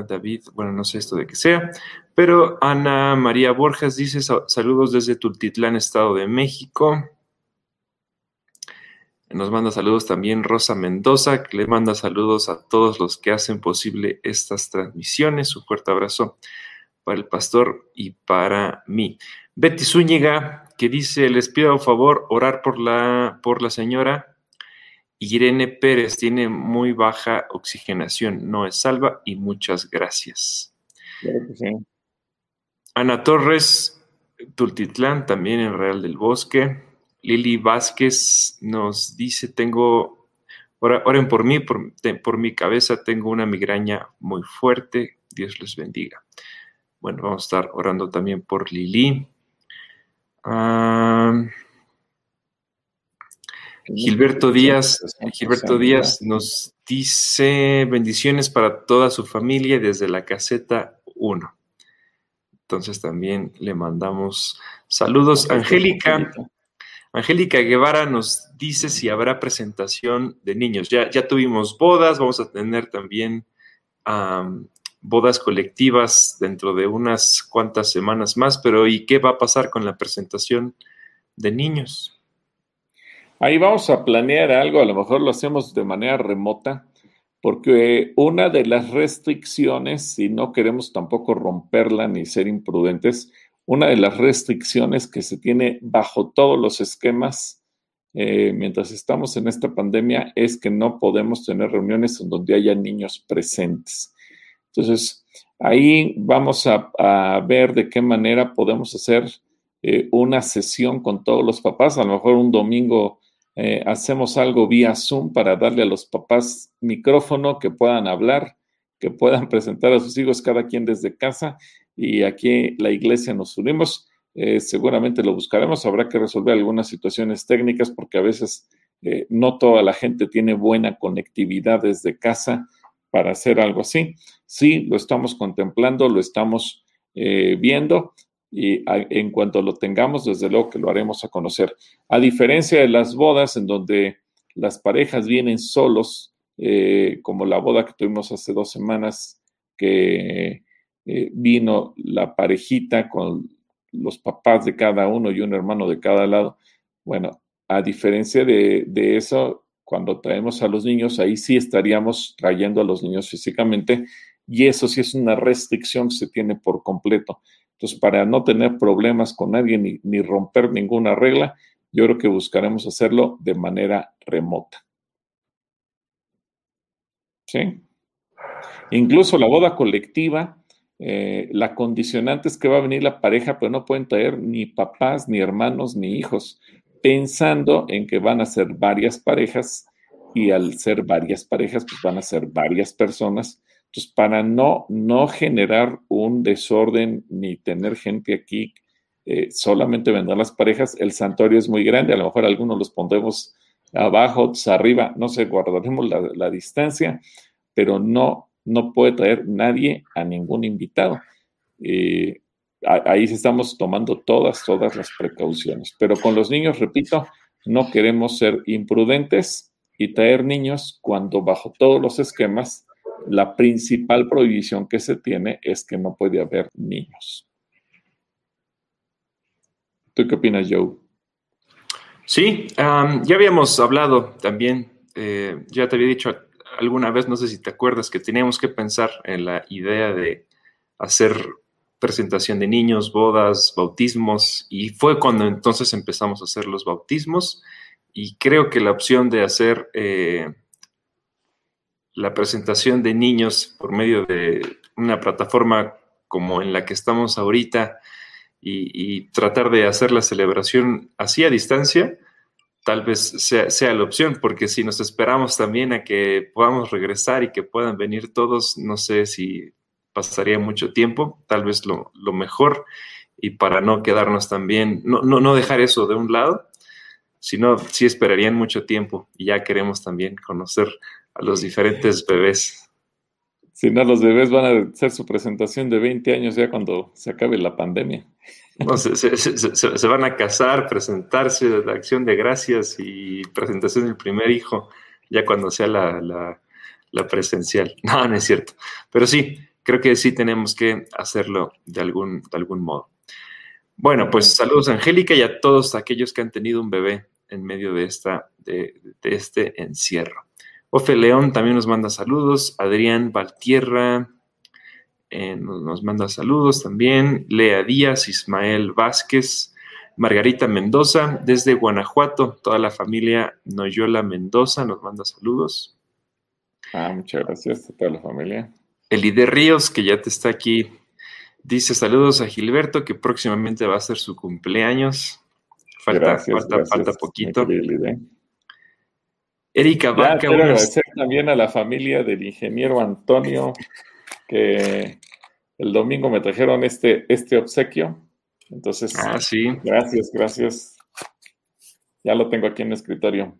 David, bueno, no sé esto de qué sea. Pero Ana María Borjas dice saludos desde Tultitlán, Estado de México. Nos manda saludos también Rosa Mendoza, que le manda saludos a todos los que hacen posible estas transmisiones. Un fuerte abrazo para el pastor y para mí. Betty Zúñiga, que dice, les pido a favor orar por la, por la señora Irene Pérez tiene muy baja oxigenación, no es salva y muchas gracias. Ana Torres, Tultitlán, también en Real del Bosque. Lili Vázquez nos dice, tengo, oren por mí, por, por mi cabeza tengo una migraña muy fuerte, Dios les bendiga. Bueno, vamos a estar orando también por Lili. Ah, Gilberto Díaz, Gilberto Díaz nos dice bendiciones para toda su familia desde la caseta 1. Entonces también le mandamos saludos. Angélica, Angélica Guevara nos dice si habrá presentación de niños. Ya, ya tuvimos bodas, vamos a tener también bodas colectivas dentro de unas cuantas semanas más, pero ¿y qué va a pasar con la presentación de niños? Ahí vamos a planear algo, a lo mejor lo hacemos de manera remota, porque una de las restricciones, si no queremos tampoco romperla ni ser imprudentes, una de las restricciones que se tiene bajo todos los esquemas eh, mientras estamos en esta pandemia es que no podemos tener reuniones en donde haya niños presentes. Entonces, ahí vamos a, ver de qué manera podemos hacer eh, una sesión con todos los papás, a lo mejor un domingo eh, hacemos algo vía Zoom para darle a los papás micrófono, que puedan hablar, que puedan presentar a sus hijos cada quien desde casa y aquí la iglesia nos unimos. Eh, seguramente lo buscaremos, habrá que resolver algunas situaciones técnicas porque a veces eh, no toda la gente tiene buena conectividad desde casa para hacer algo así. Sí, lo estamos contemplando, lo estamos viendo y en cuanto lo tengamos, desde luego que lo haremos a conocer. A diferencia de las bodas en donde las parejas vienen solos, eh, como la boda que tuvimos hace dos semanas, que eh, vino la parejita con los papás de cada uno y un hermano de cada lado. Bueno, a diferencia de, de eso, cuando traemos a los niños, ahí sí estaríamos trayendo a los niños físicamente y eso sí es una restricción que se tiene por completo. Entonces, para no tener problemas con nadie ni, romper ninguna regla, yo creo que buscaremos hacerlo de manera remota. ¿Sí? Incluso la boda colectiva, eh, la condicionante es que va a venir la pareja, pero no pueden traer ni papás, ni hermanos, ni hijos, pensando en que van a ser varias parejas y al ser varias parejas, pues van a ser varias personas entonces, para no, no generar un desorden ni tener gente aquí, eh, solamente vendrán las parejas, el santuario es muy grande, a lo mejor algunos los pondremos abajo, otros arriba, no sé, guardaremos la, distancia, pero no, no puede traer nadie a ningún invitado. Eh, ahí estamos tomando todas, todas las precauciones. Pero con los niños, repito, no queremos ser imprudentes y traer niños cuando bajo todos los esquemas la principal prohibición que se tiene es que no puede haber niños. ¿Tú qué opinas, Joe? Sí, ya habíamos hablado también, eh, ya te había dicho alguna vez, no sé si te acuerdas, que teníamos que pensar en la idea de hacer presentación de niños, bodas, bautismos, y fue cuando entonces empezamos a hacer los bautismos, y creo que la opción de hacer... Eh, la presentación de niños por medio de una plataforma como en la que estamos ahorita y, tratar de hacer la celebración así a distancia, tal vez sea, la opción, porque si nos esperamos también a que podamos regresar y que puedan venir todos, no sé si pasaría mucho tiempo, tal vez lo, mejor, y para no quedarnos también, no, no, no dejar eso de un lado, sino sí esperarían mucho tiempo y ya queremos también conocer a los diferentes bebés. Si no, los bebés van a hacer su presentación de 20 años ya cuando se acabe la pandemia. se, van a casar, presentarse, la acción de gracias y presentación del primer hijo, ya cuando sea la, presencial. No, no es cierto. Pero sí, creo que sí tenemos que hacerlo de algún, de algún modo. Bueno, pues saludos Angélica y a todos aquellos que han tenido un bebé en medio de, esta, de este encierro. Ofe León también nos manda saludos. Adrián Valtierra eh, nos, manda saludos también. Lea Díaz, Ismael Vázquez, Margarita Mendoza, desde Guanajuato, toda la familia Noyola Mendoza nos manda saludos. Ah, muchas gracias a toda la familia. Elide Ríos, que ya te está aquí, dice saludos a Gilberto, que próximamente va a ser su cumpleaños. Falta, falta, falta poquito. Erika Vaca. Quiero agradecer también a la familia del ingeniero Antonio, que el domingo me trajeron este, este obsequio. Entonces, ah, sí. gracias, gracias. Ya lo tengo aquí en el escritorio.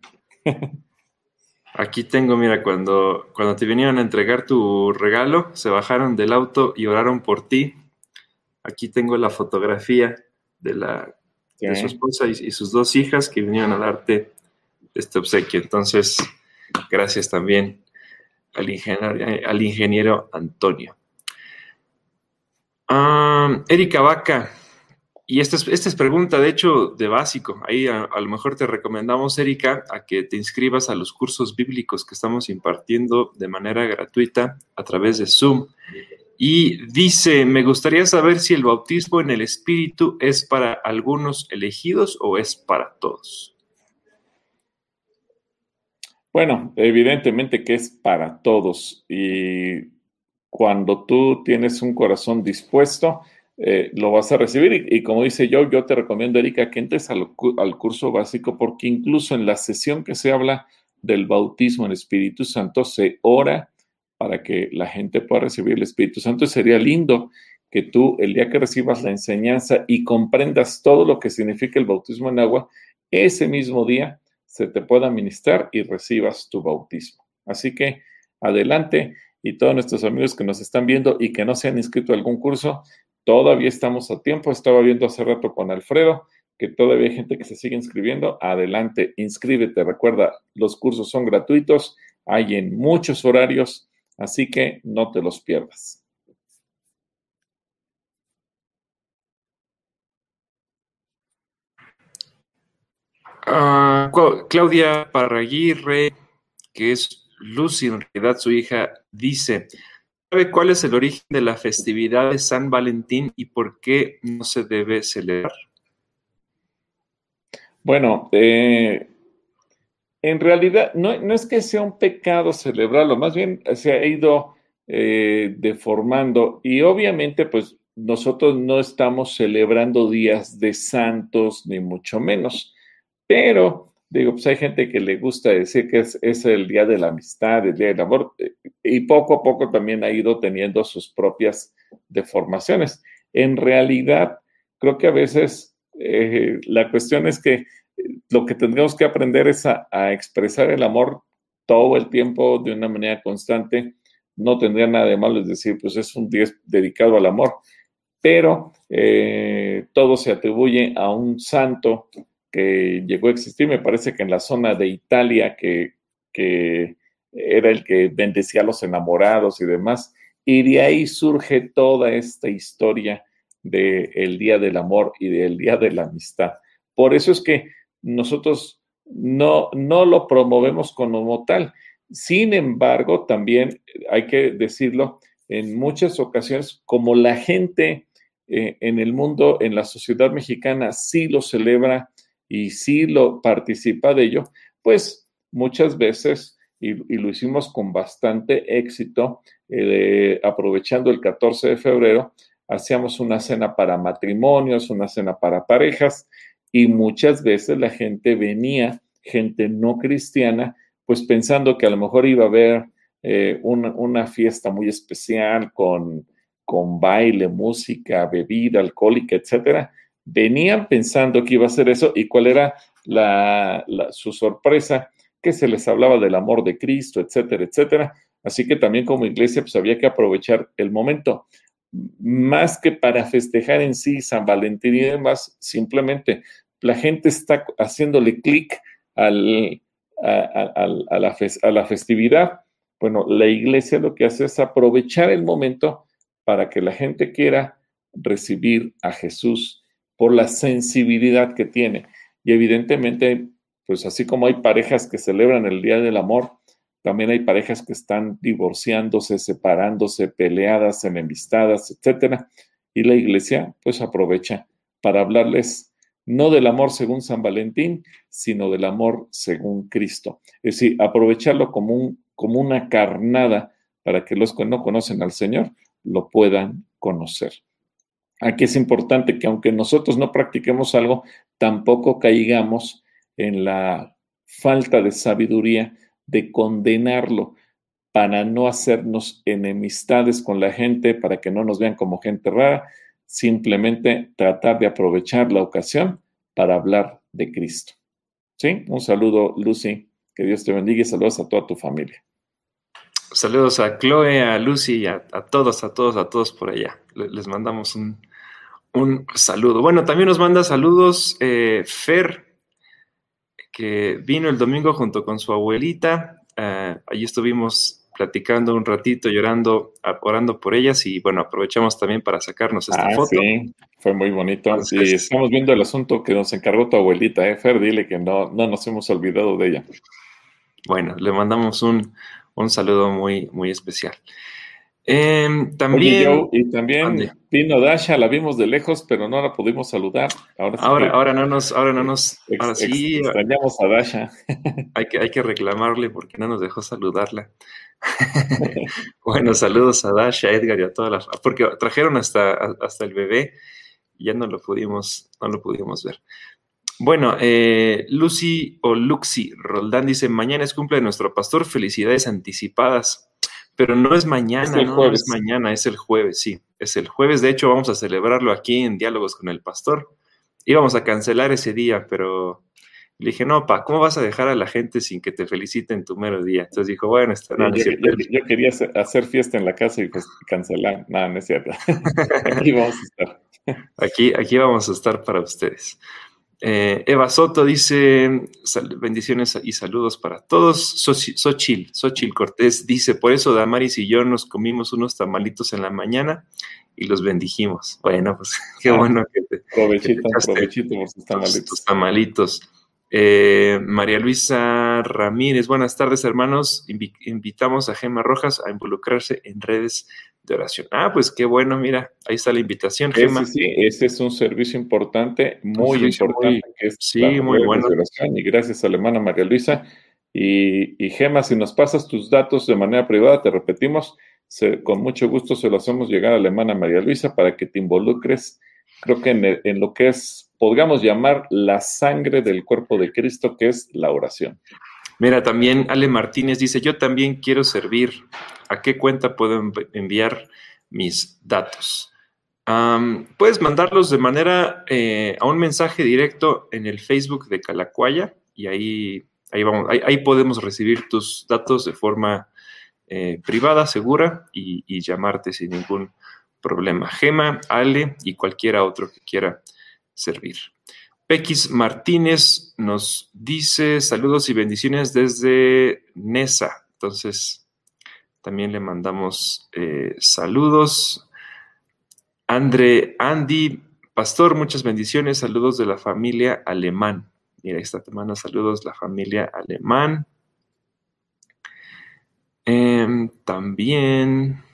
Aquí tengo, mira, cuando, cuando te vinieron a entregar tu regalo, se bajaron del auto y oraron por ti. Aquí tengo la fotografía de, la, de su esposa y, sus dos hijas que vinieron a darte este obsequio. Entonces, gracias también al ingeniero, Antonio. Ah, Erika Vaca, y esta es, pregunta, de hecho, de básico. Ahí a, lo mejor te recomendamos, Erika, a que te inscribas a los cursos bíblicos que estamos impartiendo de manera gratuita a través de Zoom. Y dice, me gustaría saber si el bautismo en el Espíritu es para algunos elegidos o es para todos. Bueno, evidentemente que es para todos. Y cuando tú tienes un corazón dispuesto, eh, lo vas a recibir. Y, como dice yo, yo te recomiendo, Erika, que entres al, curso básico porque incluso en la sesión que se habla del bautismo en Espíritu Santo, se ora para que la gente pueda recibir el Espíritu Santo. Y sería lindo que tú, el día que recibas la enseñanza y comprendas todo lo que significa el bautismo en agua, ese mismo día se te pueda ministrar y recibas tu bautismo. Así que adelante y todos nuestros amigos que nos están viendo y que no se han inscrito a algún curso, Todavía estamos a tiempo. Estaba viendo hace rato con Alfredo que todavía hay gente que se sigue inscribiendo. Adelante, inscríbete. Recuerda, los cursos son gratuitos, hay en muchos horarios, así que no te los pierdas. Ah, Claudia Parraguirre, que es Lucy, en realidad su hija, dice, sabe cuál es el origen de la festividad de San Valentín y por qué no se debe celebrar? Bueno, eh, en realidad no, es que sea un pecado celebrarlo, más bien se ha ido eh, deformando y obviamente pues nosotros no estamos celebrando días de santos ni mucho menos, pero digo, pues hay gente que le gusta decir que es, el día de la amistad, el día del amor, eh, y poco a poco también ha ido teniendo sus propias deformaciones. En realidad, creo que a veces eh, la cuestión es que eh, lo que tendríamos que aprender es a, expresar el amor todo el tiempo de una manera constante. No tendría nada de malo, es decir, pues es un día dedicado al amor, pero todo se atribuye a un santo que llegó a existir, me parece que en la zona de Italia, que, era el que bendecía a los enamorados y demás, y de ahí surge toda esta historia del Día del Amor y del Día de la Amistad. Por eso es que nosotros no, no lo promovemos como tal. Sin embargo, también hay que decirlo, en muchas ocasiones, como la gente eh, en el mundo, en la sociedad mexicana, sí lo celebra y si lo participa de ello, pues muchas veces, y, lo hicimos con bastante éxito, eh, aprovechando el 14 de febrero, hacíamos una cena para matrimonios, una cena para parejas, y muchas veces la gente venía, gente no cristiana, pues pensando que a lo mejor iba a haber eh, una, una, fiesta muy especial con, con baile, música, bebida alcohólica, etcétera, venían pensando que iba a ser eso y cuál era su sorpresa, que se les hablaba del amor de Cristo, etcétera, etcétera. Así que también como iglesia pues había que aprovechar el momento, más que para festejar en sí San Valentín y demás, simplemente la gente está haciéndole clic la a la festividad. Bueno, la iglesia lo que hace es aprovechar el momento para que la gente quiera recibir a Jesús por la sensibilidad que tiene. Y evidentemente, pues así como hay parejas que celebran el Día del Amor, también hay parejas que están divorciándose, separándose, peleadas, enemistadas, etcétera. Y la iglesia, pues aprovecha para hablarles no del amor según San Valentín, sino del amor según Cristo. Es decir, aprovecharlo como, un, como una carnada para que los que no conocen al Señor lo puedan conocer. Aquí es importante que aunque nosotros no practiquemos algo, tampoco caigamos en la falta de sabiduría de condenarlo para no hacernos enemistades con la gente, para que no nos vean como gente rara, simplemente tratar de aprovechar la ocasión para hablar de Cristo. ¿Sí? Un saludo, Lucy. Que Dios te bendiga y saludos a toda tu familia. Saludos a Chloe, a Lucy, a, a todos, a todos, a todos por allá. Les mandamos un, un saludo. Bueno, también nos manda saludos eh, Fer, que vino el domingo junto con su abuelita. Allí estuvimos platicando un ratito, llorando, orando por ellas y bueno, aprovechamos también para sacarnos esta ah, foto. Sí, fue muy bonito. Sí, estamos viendo el asunto que nos encargó tu abuelita, ¿eh? Fer, dile que no, no nos hemos olvidado de ella. Bueno, le mandamos un, un saludo muy, muy especial. Em, también. y también vino Dasha, la vimos de lejos, pero no la pudimos saludar. Ahora, ahora, ahora no nos, ahora no nos, ahora sí. Extrañamos a Dasha. Hay que, hay que reclamarle porque no nos dejó saludarla. bueno, saludos a Dasha, Edgar y a todas las, porque trajeron hasta, hasta el bebé y ya no lo pudimos, no lo pudimos ver. Bueno, eh, Lucy o Luxi Roldán dice, mañana es cumple de nuestro pastor, felicidades anticipadas. Pero no es mañana, no, es mañana, es el jueves, sí. Es el jueves. De hecho, vamos a celebrarlo aquí en Diálogos con el Pastor. Íbamos a cancelar ese día, pero le dije, no, pa, ¿cómo vas a dejar a la gente sin que te feliciten tu mero día? Entonces dijo, bueno, está bien. yo, quería hacer fiesta en la casa y pues cancelar. No, no es cierto. aquí vamos a estar. Aquí, aquí vamos a estar para ustedes. Eh, Eva Soto dice, bendiciones y saludos para todos. Xochil, Xochil Cortés dice, por eso Damaris y yo nos comimos unos tamalitos en la mañana y los bendijimos. Bueno, pues qué ah, bueno que te... Provechito, provechito tamalitos. Eh, María Luisa Ramírez, buenas tardes hermanos. invitamos a Gema Rojas a involucrarse en redes de oración. Ah, pues qué bueno, mira, ahí está la invitación, Gema. Sí, ese es un servicio importante, muy importante, que es sí, muy bueno. oración. Y gracias a la hermana María Luisa. Y, y, Gema, si nos pasas tus datos de manera privada, te repetimos, con mucho gusto se lo hacemos llegar a la hermana María Luisa para que te involucres, creo que en, en lo que es podríamos llamar la sangre del cuerpo de Cristo, que es la oración. Mira, también Ale Martínez dice, yo también quiero servir. ¿A qué cuenta puedo enviar mis datos? puedes mandarlos de manera eh, a un mensaje directo en el Facebook de Calacuaya y ahí, ahí, vamos, ahí, podemos recibir tus datos de forma eh, privada, segura y, y, llamarte sin ningún problema. Gema, Ale y cualquiera otro que quiera servir. Pequis Martínez nos dice saludos y bendiciones desde Nesa. Entonces, también le mandamos eh, saludos. Andre, Andy, Pastor, muchas bendiciones. Saludos de la familia alemán. Mira, esta semana saludos la familia alemán. Em, también.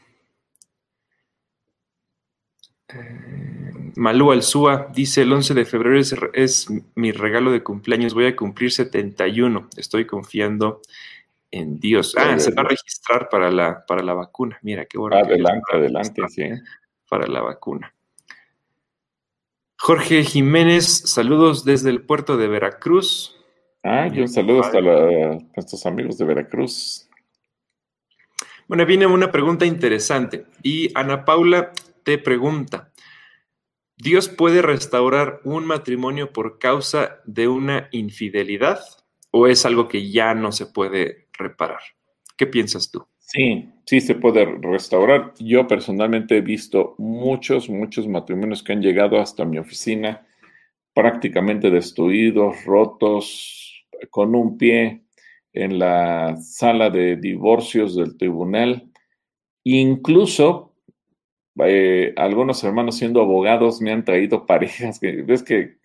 Eh, Malú Alzúa dice, el 11 de febrero es, mi regalo de cumpleaños, voy a cumplir 71, estoy confiando en Dios. Ah, se va a registrar para la, para la vacuna, mira, qué bueno. Adelante, adelante, sí. Para la vacuna. Jorge Jiménez, saludos desde el puerto de Veracruz. Ah, y un saludo hasta nuestros amigos de Veracruz. Bueno, viene una pregunta interesante y Ana Paula te pregunta, ¿Dios puede restaurar un matrimonio por causa de una infidelidad o es algo que ya no se puede reparar? ¿Qué piensas tú? Sí, sí se puede restaurar. Yo personalmente he visto muchos, muchos matrimonios que han llegado hasta mi oficina prácticamente destruidos, rotos, con un pie en la sala de divorcios del tribunal. Incluso eh, algunos hermanos siendo abogados me han traído parejas que ves que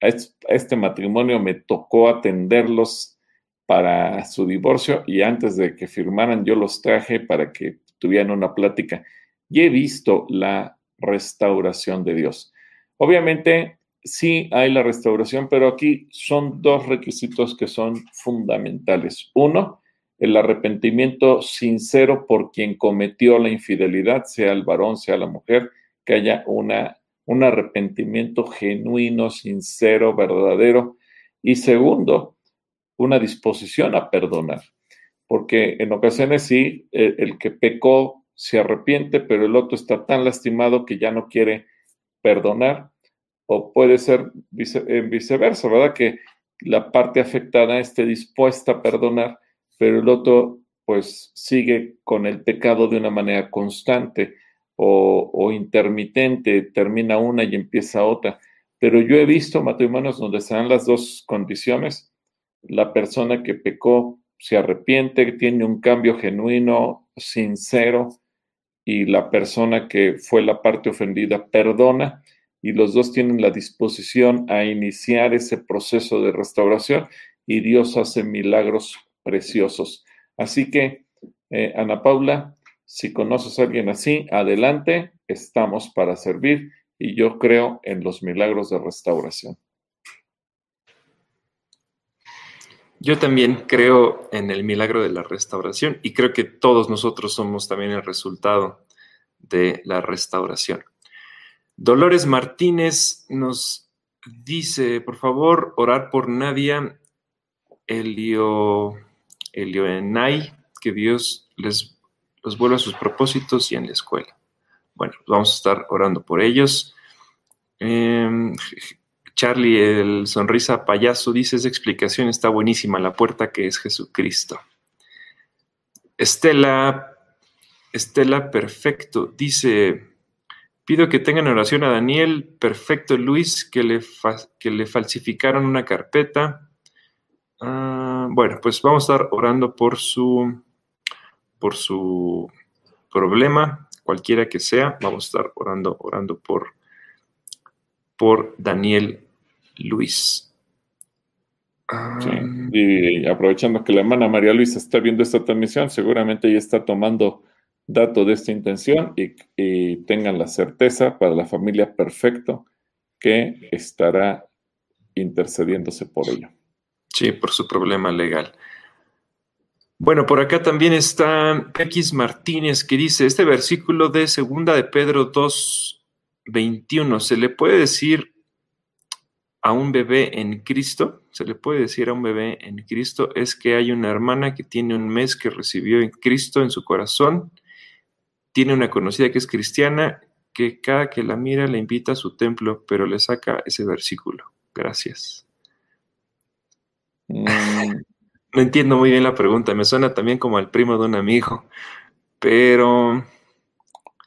a este matrimonio me tocó atenderlos para su divorcio y antes de que firmaran yo los traje para que tuvieran una plática y he visto la restauración de Dios. Obviamente sí hay la restauración, pero aquí son dos requisitos que son fundamentales. Uno, el arrepentimiento sincero por quien cometió la infidelidad, sea el varón, sea la mujer, que haya una, un arrepentimiento genuino, sincero, verdadero. Y segundo, una disposición a perdonar, porque en ocasiones sí, el, el que pecó se arrepiente, pero el otro está tan lastimado que ya no quiere perdonar o puede ser viceversa, ¿verdad? Que la parte afectada esté dispuesta a perdonar, pero el otro pues sigue con el pecado de una manera constante o, intermitente, termina una y empieza otra. Pero yo he visto matrimonios donde se dan las dos condiciones. La persona que pecó se arrepiente, tiene un cambio genuino, sincero, y la persona que fue la parte ofendida perdona y los dos tienen la disposición a iniciar ese proceso de restauración y Dios hace milagros preciosos. Así que, eh, Ana Paula, si conoces a alguien así, adelante, estamos para servir y yo creo en los milagros de restauración. Yo también creo en el milagro de la restauración y creo que todos nosotros somos también el resultado de la restauración. Dolores Martínez nos dice, por favor, orar por Nadia Elio, Elioenay, que Dios les los vuelva a sus propósitos y en la escuela. Bueno, vamos a estar orando por ellos. Em, Charlie, el sonrisa payaso, dice, esa explicación está buenísima, la puerta que es Jesucristo. Estela, Estela Perfecto, dice, Pido que tengan oración a Daniel, perfecto Luis, que le, que le falsificaron una carpeta. Ah, bueno, pues vamos a estar orando por su, por su problema, cualquiera que sea. Vamos a estar orando, orando por, por Daniel Luis. Sí, y aprovechando que la hermana María Luisa está viendo esta transmisión, seguramente ella está tomando dato de esta intención y, tengan la certeza para la familia perfecto que estará intercediéndose por ello. Sí, por su problema legal. Bueno, por acá también está X Martínez que dice, este versículo de segunda de Pedro 2, 21, ¿se le puede decir a un bebé en Cristo? ¿Se le puede decir a un bebé en Cristo? Es que hay una hermana que tiene un mes que recibió en Cristo en su corazón tiene una conocida que es cristiana, que cada que la mira le invita a su templo, pero le saca ese versículo. Gracias. Mm. no entiendo muy bien la pregunta, me suena también como al primo de un amigo, pero...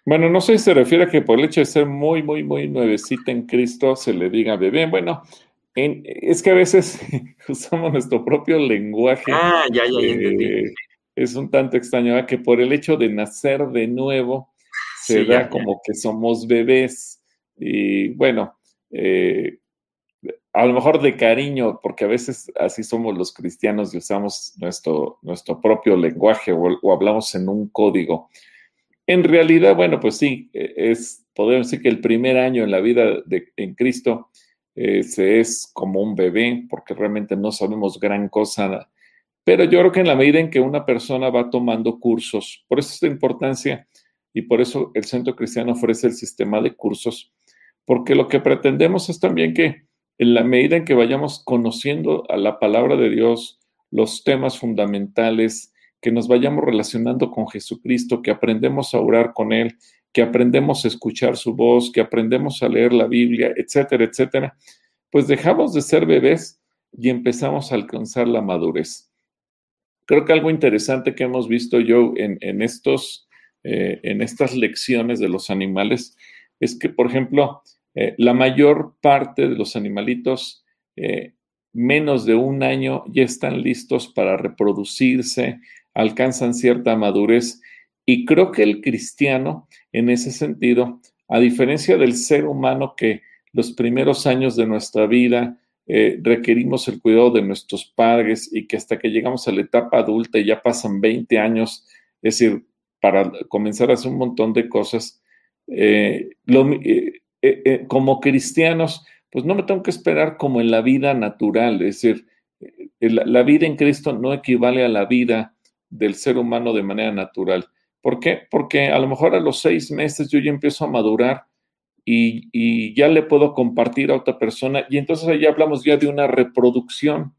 Bueno, no sé si se refiere a que por el hecho de ser muy, muy, muy nuevecita en Cristo se le diga bebé. Bueno, es que a veces usamos nuestro propio lenguaje. Ah, ya, ya, ya entendí es un tanto extraño que por el hecho de nacer de nuevo se da como que somos bebés y bueno, eh, a lo mejor de cariño, porque a veces así somos los cristianos y usamos nuestro, nuestro propio lenguaje o, hablamos en un código. En realidad, bueno, pues sí, e, es, podemos decir que el primer año en la vida de, en Cristo eh, se es como un bebé, porque realmente no sabemos gran cosa pero yo creo que en la medida en que una persona va tomando cursos, por eso es la importancia y por eso el Centro Cristiano ofrece el sistema de cursos, porque lo que pretendemos es también que en la medida en que vayamos conociendo a la palabra de Dios, los temas fundamentales, que nos vayamos relacionando con Jesucristo, que aprendemos a orar con Él, que aprendemos a escuchar su voz, que aprendemos a leer la Biblia, etcétera, etcétera, pues dejamos de ser bebés y empezamos a alcanzar la madurez. Creo que algo interesante que hemos visto yo en, estos, eh, en estas lecciones de los animales es que, por ejemplo, eh, la mayor parte de los animalitos, eh, menos de un año, ya están listos para reproducirse, alcanzan cierta madurez. Y creo que el cristiano, en ese sentido, a diferencia del ser humano que los primeros años de nuestra vida eh, requerimos el cuidado de nuestros padres y que hasta que llegamos a la etapa adulta y ya pasan 20 años, es decir, para comenzar a hacer un montón de cosas, eh, eh, como cristianos, pues no me tengo que esperar como en la vida natural, es decir, eh, la vida en Cristo no equivale a la vida del ser humano de manera natural. ¿Por qué? Porque a lo mejor a los seis meses yo ya empiezo a madurar y, ya le puedo compartir a otra persona y entonces ahí hablamos ya de una reproducción.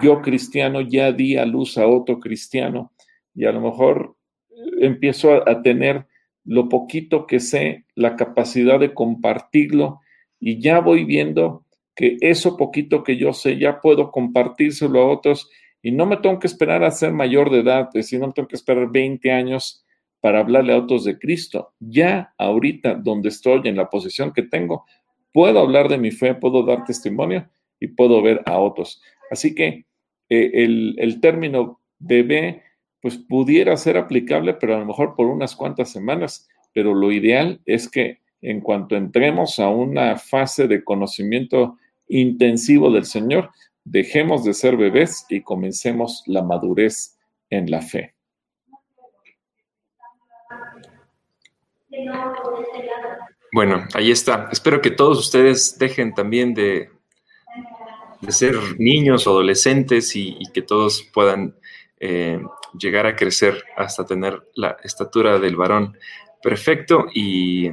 Yo cristiano ya di a luz a otro cristiano y a lo mejor eh, empiezo a tener lo poquito que sé, la capacidad de compartirlo y ya voy viendo que eso poquito que yo sé ya puedo compartírselo a otros y no me tengo que esperar a ser mayor de edad, es decir, no tengo que esperar 20 años para hablarle a otros de Cristo. Ya ahorita, donde estoy, en la posición que tengo, puedo hablar de mi fe, puedo dar testimonio y puedo ver a otros. Así que eh, el, el término bebé pues pudiera ser aplicable, pero a lo mejor por unas cuantas semanas, pero lo ideal es que en cuanto entremos a una fase de conocimiento intensivo del Señor, dejemos de ser bebés y comencemos la madurez en la fe. Bueno, ahí está. Espero que todos ustedes dejen también de, de ser niños o adolescentes y, que todos puedan eh, llegar a crecer hasta tener la estatura del varón perfecto y,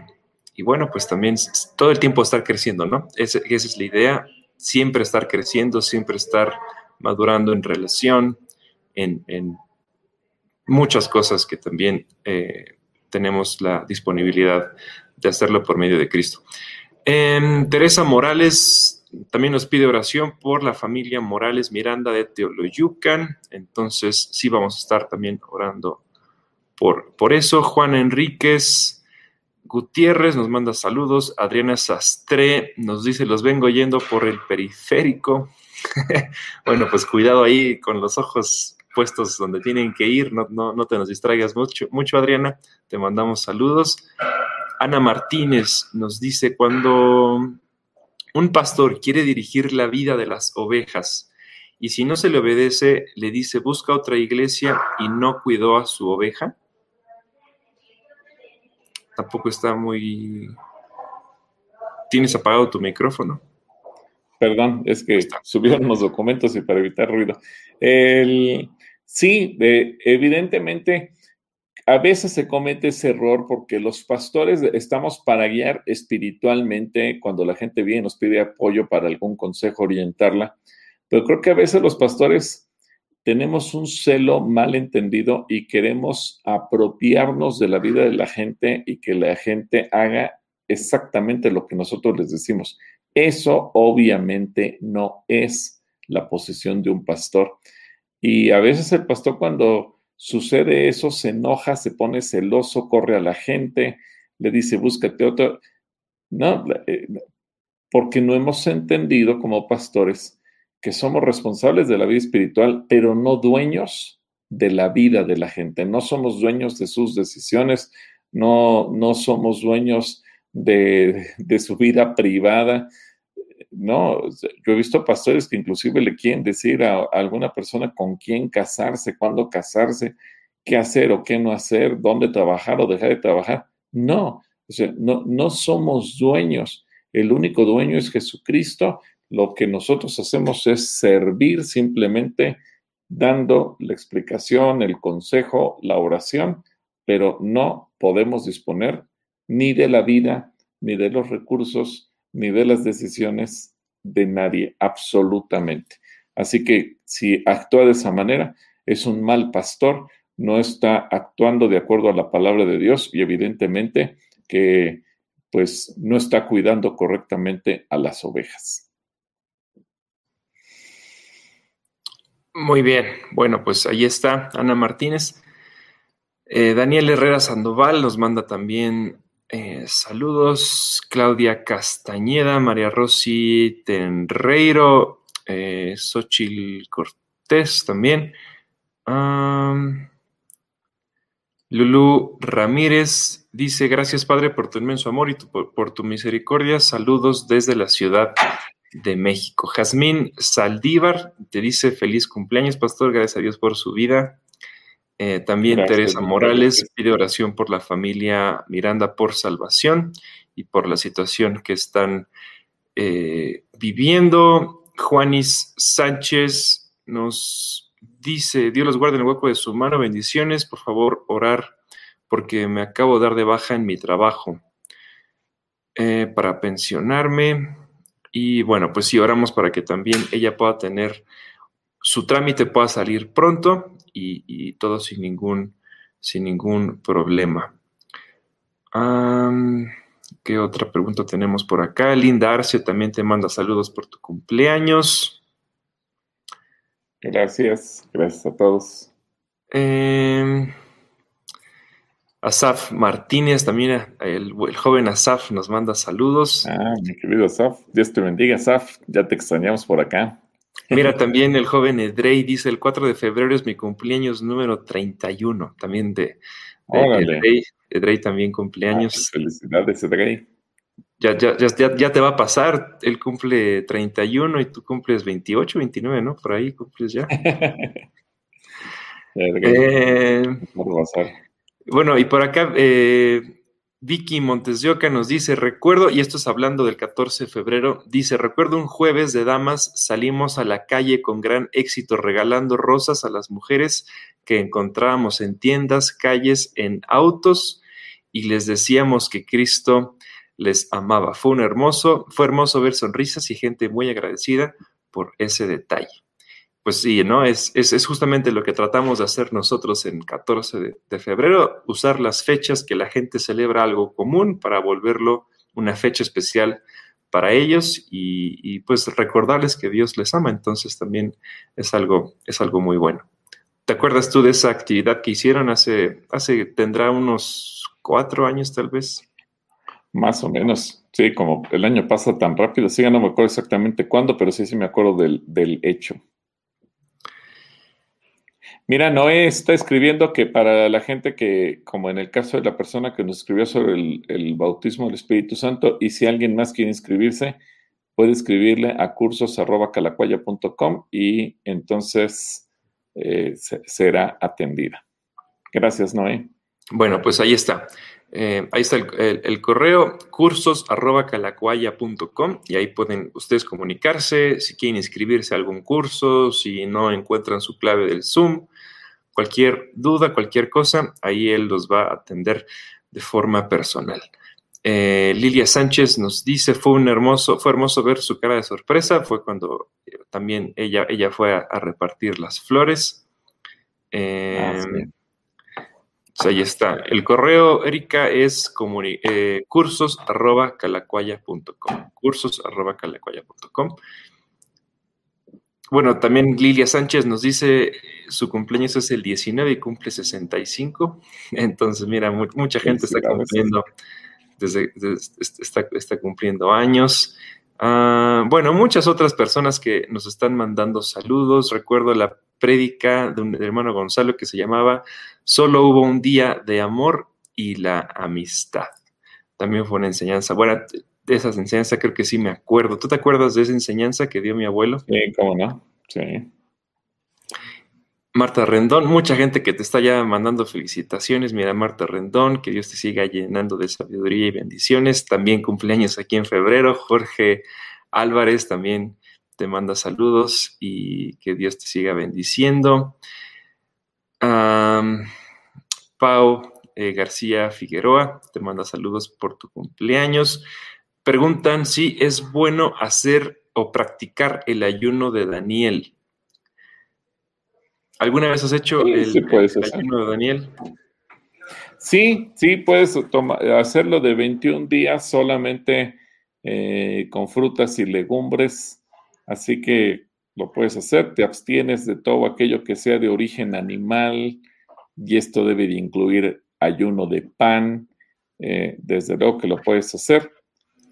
bueno, pues también todo el tiempo estar creciendo, ¿no? esa es la idea, siempre estar creciendo, siempre estar madurando en relación, en, muchas cosas que también eh, tenemos la disponibilidad de hacerlo por medio de Cristo. Em, Teresa Morales también nos pide oración por la familia Morales Miranda de Teoloyucan. Entonces, sí vamos a estar también orando por, por eso. Juan Enríquez Gutiérrez nos manda saludos. Adriana Sastre nos dice, los vengo yendo por el periférico. bueno, pues cuidado ahí con los ojos puestos donde tienen que ir. No, no, no te nos distraigas mucho, mucho, Adriana. Te mandamos saludos. Ana Martínez nos dice, cuando un pastor quiere dirigir la vida de las ovejas y si no se le obedece, le dice, busca otra iglesia y no cuidó a su oveja. Tampoco está muy... ¿Tienes apagado tu micrófono? Perdón, es que subieron los documentos y para evitar ruido. sí, evidentemente a veces se comete ese error porque los pastores estamos para guiar espiritualmente cuando la gente viene y nos pide apoyo para algún consejo, orientarla. Pero creo que a veces los pastores tenemos un celo mal entendido y queremos apropiarnos de la vida de la gente y que la gente haga exactamente lo que nosotros les decimos. Eso obviamente no es la posición de un pastor. Y a veces el pastor cuando Sucede eso, se enoja, se pone celoso, corre a la gente, le dice, búscate otro. No, eh, porque no hemos entendido como pastores que somos responsables de la vida espiritual, pero no dueños de la vida de la gente. No somos dueños de sus decisiones, no, no somos dueños de, de su vida privada. No, yo he visto pastores que inclusive le quieren decir a, alguna persona con quién casarse, cuándo casarse, qué hacer o qué no hacer, dónde trabajar o dejar de trabajar. No, no, no somos dueños. El único dueño es Jesucristo. Lo que nosotros hacemos es servir simplemente dando la explicación, el consejo, la oración, pero no podemos disponer ni de la vida, ni de los recursos, ni de las decisiones de nadie, absolutamente. Así que si actúa de esa manera, es un mal pastor, no está actuando de acuerdo a la palabra de Dios y evidentemente que pues no está cuidando correctamente a las ovejas. Muy bien, bueno, pues ahí está Ana Martínez. Eh, Daniel Herrera Sandoval nos manda también eh, saludos, Claudia Castañeda, María Rosy Tenreiro, eh, Xochil Cortés también. Lulu Ramírez dice, gracias Padre por tu inmenso amor y por, tu misericordia. Saludos desde la Ciudad de México. Jazmín Saldívar te dice, feliz cumpleaños, Pastor, gracias a Dios por su vida. Eh, también Teresa Morales pide oración por la familia Miranda por salvación y por la situación que están eh, viviendo. Juanis Sánchez nos dice, Dios los guarde en el hueco de su mano, bendiciones, por favor orar porque me acabo de dar de baja en mi trabajo eh, para pensionarme. Y bueno, pues sí, oramos para que también ella pueda tener su trámite, pueda salir pronto y, todo sin ningún, sin ningún problema. ¿Qué otra pregunta tenemos por acá? Linda Arce también te manda saludos por tu cumpleaños. Gracias, gracias a todos. Eh, Asaf Martínez, también el, joven Asaf nos manda saludos. Ah, mi querido Asaf, Dios te bendiga, Asaf, ya te extrañamos por acá. Mira, también el joven Edrey dice, el 4 de febrero es mi cumpleaños número 31, también de, de Edrey, también cumpleaños. Ah, felicidades, Edrey. Ya, ya, ya, ya, te va a pasar, él cumple 31 y tú cumples 28, 29, ¿no? Por ahí cumples ya. eh. Bueno, y por acá eh, Vicky Montes de Oca nos dice, recuerdo, y esto es hablando del 14 de febrero, dice, recuerdo un jueves de damas, salimos a la calle con gran éxito regalando rosas a las mujeres que encontrábamos en tiendas, calles, en autos, y les decíamos que Cristo les amaba. Fue un hermoso, fue hermoso ver sonrisas y gente muy agradecida por ese detalle pues sí, ¿no? Es, es, justamente lo que tratamos de hacer nosotros en 14 de, febrero, usar las fechas que la gente celebra algo común para volverlo una fecha especial para ellos y, pues recordarles que Dios les ama. Entonces también es algo, es algo muy bueno. ¿Te acuerdas tú de esa actividad que hicieron hace, hace, tendrá unos cuatro años tal vez? Más o menos, sí, como el año pasa tan rápido, sí, no me acuerdo exactamente cuándo, pero sí, sí me acuerdo del, del hecho. Mira, Noé está escribiendo que para la gente que, como en el caso de la persona que nos escribió sobre el, bautismo del Espíritu Santo, y si alguien más quiere inscribirse, puede escribirle a cursos.calacuaya.com y entonces eh, será atendida. Gracias, Noé. Bueno, pues ahí está. Eh, ahí está el, correo cursos.calacuaya.com y ahí pueden ustedes comunicarse si quieren inscribirse a algún curso, si no encuentran su clave del Zoom, cualquier duda, cualquier cosa, ahí él los va a atender de forma personal. Eh, Lilia Sánchez nos dice, fue un hermoso, fue hermoso ver su cara de sorpresa, fue cuando eh, también ella, ella fue a, repartir las flores. Eh, pues ahí está. El correo, Erika, es cursos arroba calacuaya.com. Cursos arroba calacuaya.com. Bueno, también Lilia Sánchez nos dice, su cumpleaños es el 19 y cumple 65. Entonces, mira, mucha gente está cumpliendo, desde, está, cumpliendo años. Ah, bueno, muchas otras personas que nos están mandando saludos. Recuerdo la prédica de un hermano Gonzalo que se llamaba Solo hubo un día de amor y la amistad. También fue una enseñanza. Bueno, de esas enseñanzas creo que sí me acuerdo. ¿Tú te acuerdas de esa enseñanza que dio mi abuelo? Sí, cómo no. Sí. Marta Rendón, mucha gente que te está ya mandando felicitaciones. Mira, Marta Rendón, que Dios te siga llenando de sabiduría y bendiciones. También cumpleaños aquí en febrero. Jorge Álvarez también te manda saludos y que Dios te siga bendiciendo. Pau eh, García Figueroa te manda saludos por tu cumpleaños. Preguntan si es bueno hacer o practicar el ayuno de Daniel. ¿Alguna vez has hecho el, ayuno de Daniel? Sí, sí, puedes hacerlo de 21 días solamente eh, con frutas y legumbres, así que lo puedes hacer, te abstienes de todo aquello que sea de origen animal y esto debe de incluir ayuno de pan, eh, desde luego que lo puedes hacer,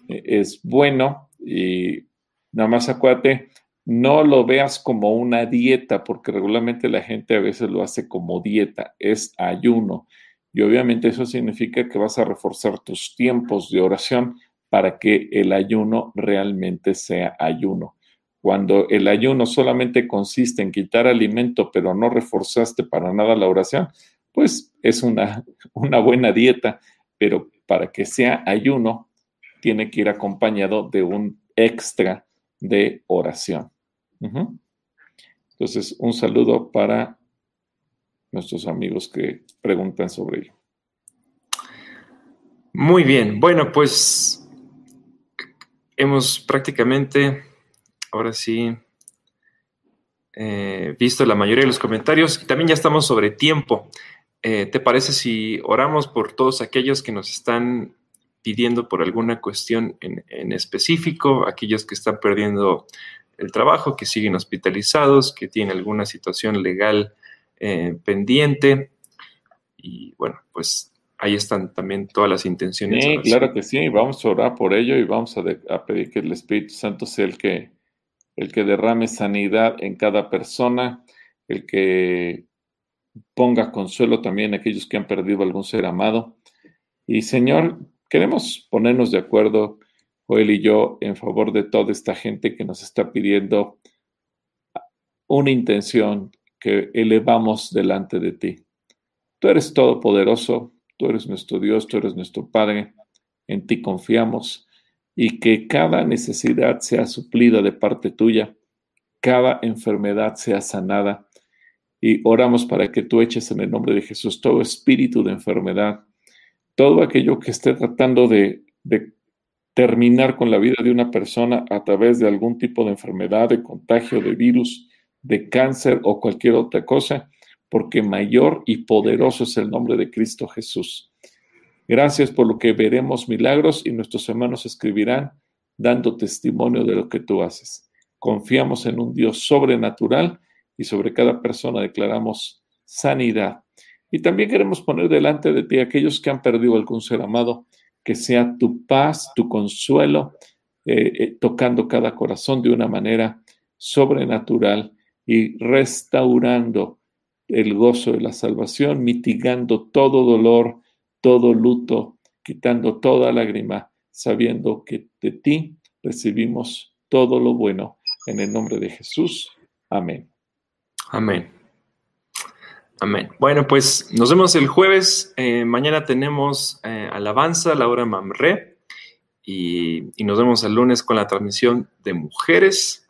es bueno y nada más acuérdate, no lo veas como una dieta, porque regularmente la gente a veces lo hace como dieta, es ayuno. Y obviamente eso significa que vas a reforzar tus tiempos de oración para que el ayuno realmente sea ayuno. Cuando el ayuno solamente consiste en quitar alimento, pero no reforzaste para nada la oración, pues es una, una buena dieta, pero para que sea ayuno, tiene que ir acompañado de un extra de oración. Entonces, un saludo para nuestros amigos que preguntan sobre ello. Muy bien, bueno, pues hemos prácticamente, ahora sí, eh, visto la mayoría de los comentarios también ya estamos sobre tiempo. Eh, ¿Te parece si oramos por todos aquellos que nos están pidiendo por alguna cuestión en, específico, aquellos que están perdiendo el trabajo, que siguen hospitalizados, que tienen alguna situación legal eh, pendiente? Y bueno, pues ahí están también todas las intenciones. Sí, claro que sí, vamos a orar por ello y vamos a, pedir que el Espíritu Santo sea el que, el que derrame sanidad en cada persona, el que ponga consuelo también a aquellos que han perdido algún ser amado. Y Señor, queremos ponernos de acuerdo, Joel y yo, en favor de toda esta gente que nos está pidiendo una intención que elevamos delante de ti. Tú eres todopoderoso, Tú eres nuestro Dios, tú eres nuestro Padre, en ti confiamos y que cada necesidad sea suplida de parte tuya, cada enfermedad sea sanada y oramos para que tú eches en el nombre de Jesús todo espíritu de enfermedad, todo aquello que esté tratando de, terminar con la vida de una persona a través de algún tipo de enfermedad, de contagio, de virus, de cáncer o cualquier otra cosa porque mayor y poderoso es el nombre de Cristo Jesús. Gracias por lo que veremos milagros y nuestros hermanos escribirán dando testimonio de lo que tú haces. Confiamos en un Dios sobrenatural y sobre cada persona declaramos sanidad. Y también queremos poner delante de ti a aquellos que han perdido algún ser amado, que sea tu paz, tu consuelo, eh, eh, tocando cada corazón de una manera sobrenatural y restaurando el gozo de la salvación, mitigando todo dolor, todo luto, quitando toda lágrima, sabiendo que de ti recibimos todo lo bueno. En el nombre de Jesús. Amén. Amén. Amén. Bueno, pues nos vemos el jueves. Eh, mañana tenemos eh, alabanza, la hora Mamre. Y, nos vemos el lunes con la transmisión de mujeres.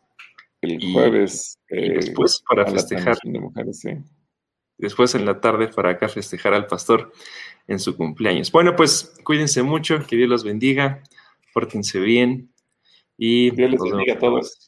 El jueves. Eh, después para festejar. De mujeres, sí después en la tarde para acá festejar al pastor en su cumpleaños. Bueno, pues cuídense mucho, que Dios los bendiga, pórtense bien y Dios les bendiga a todos.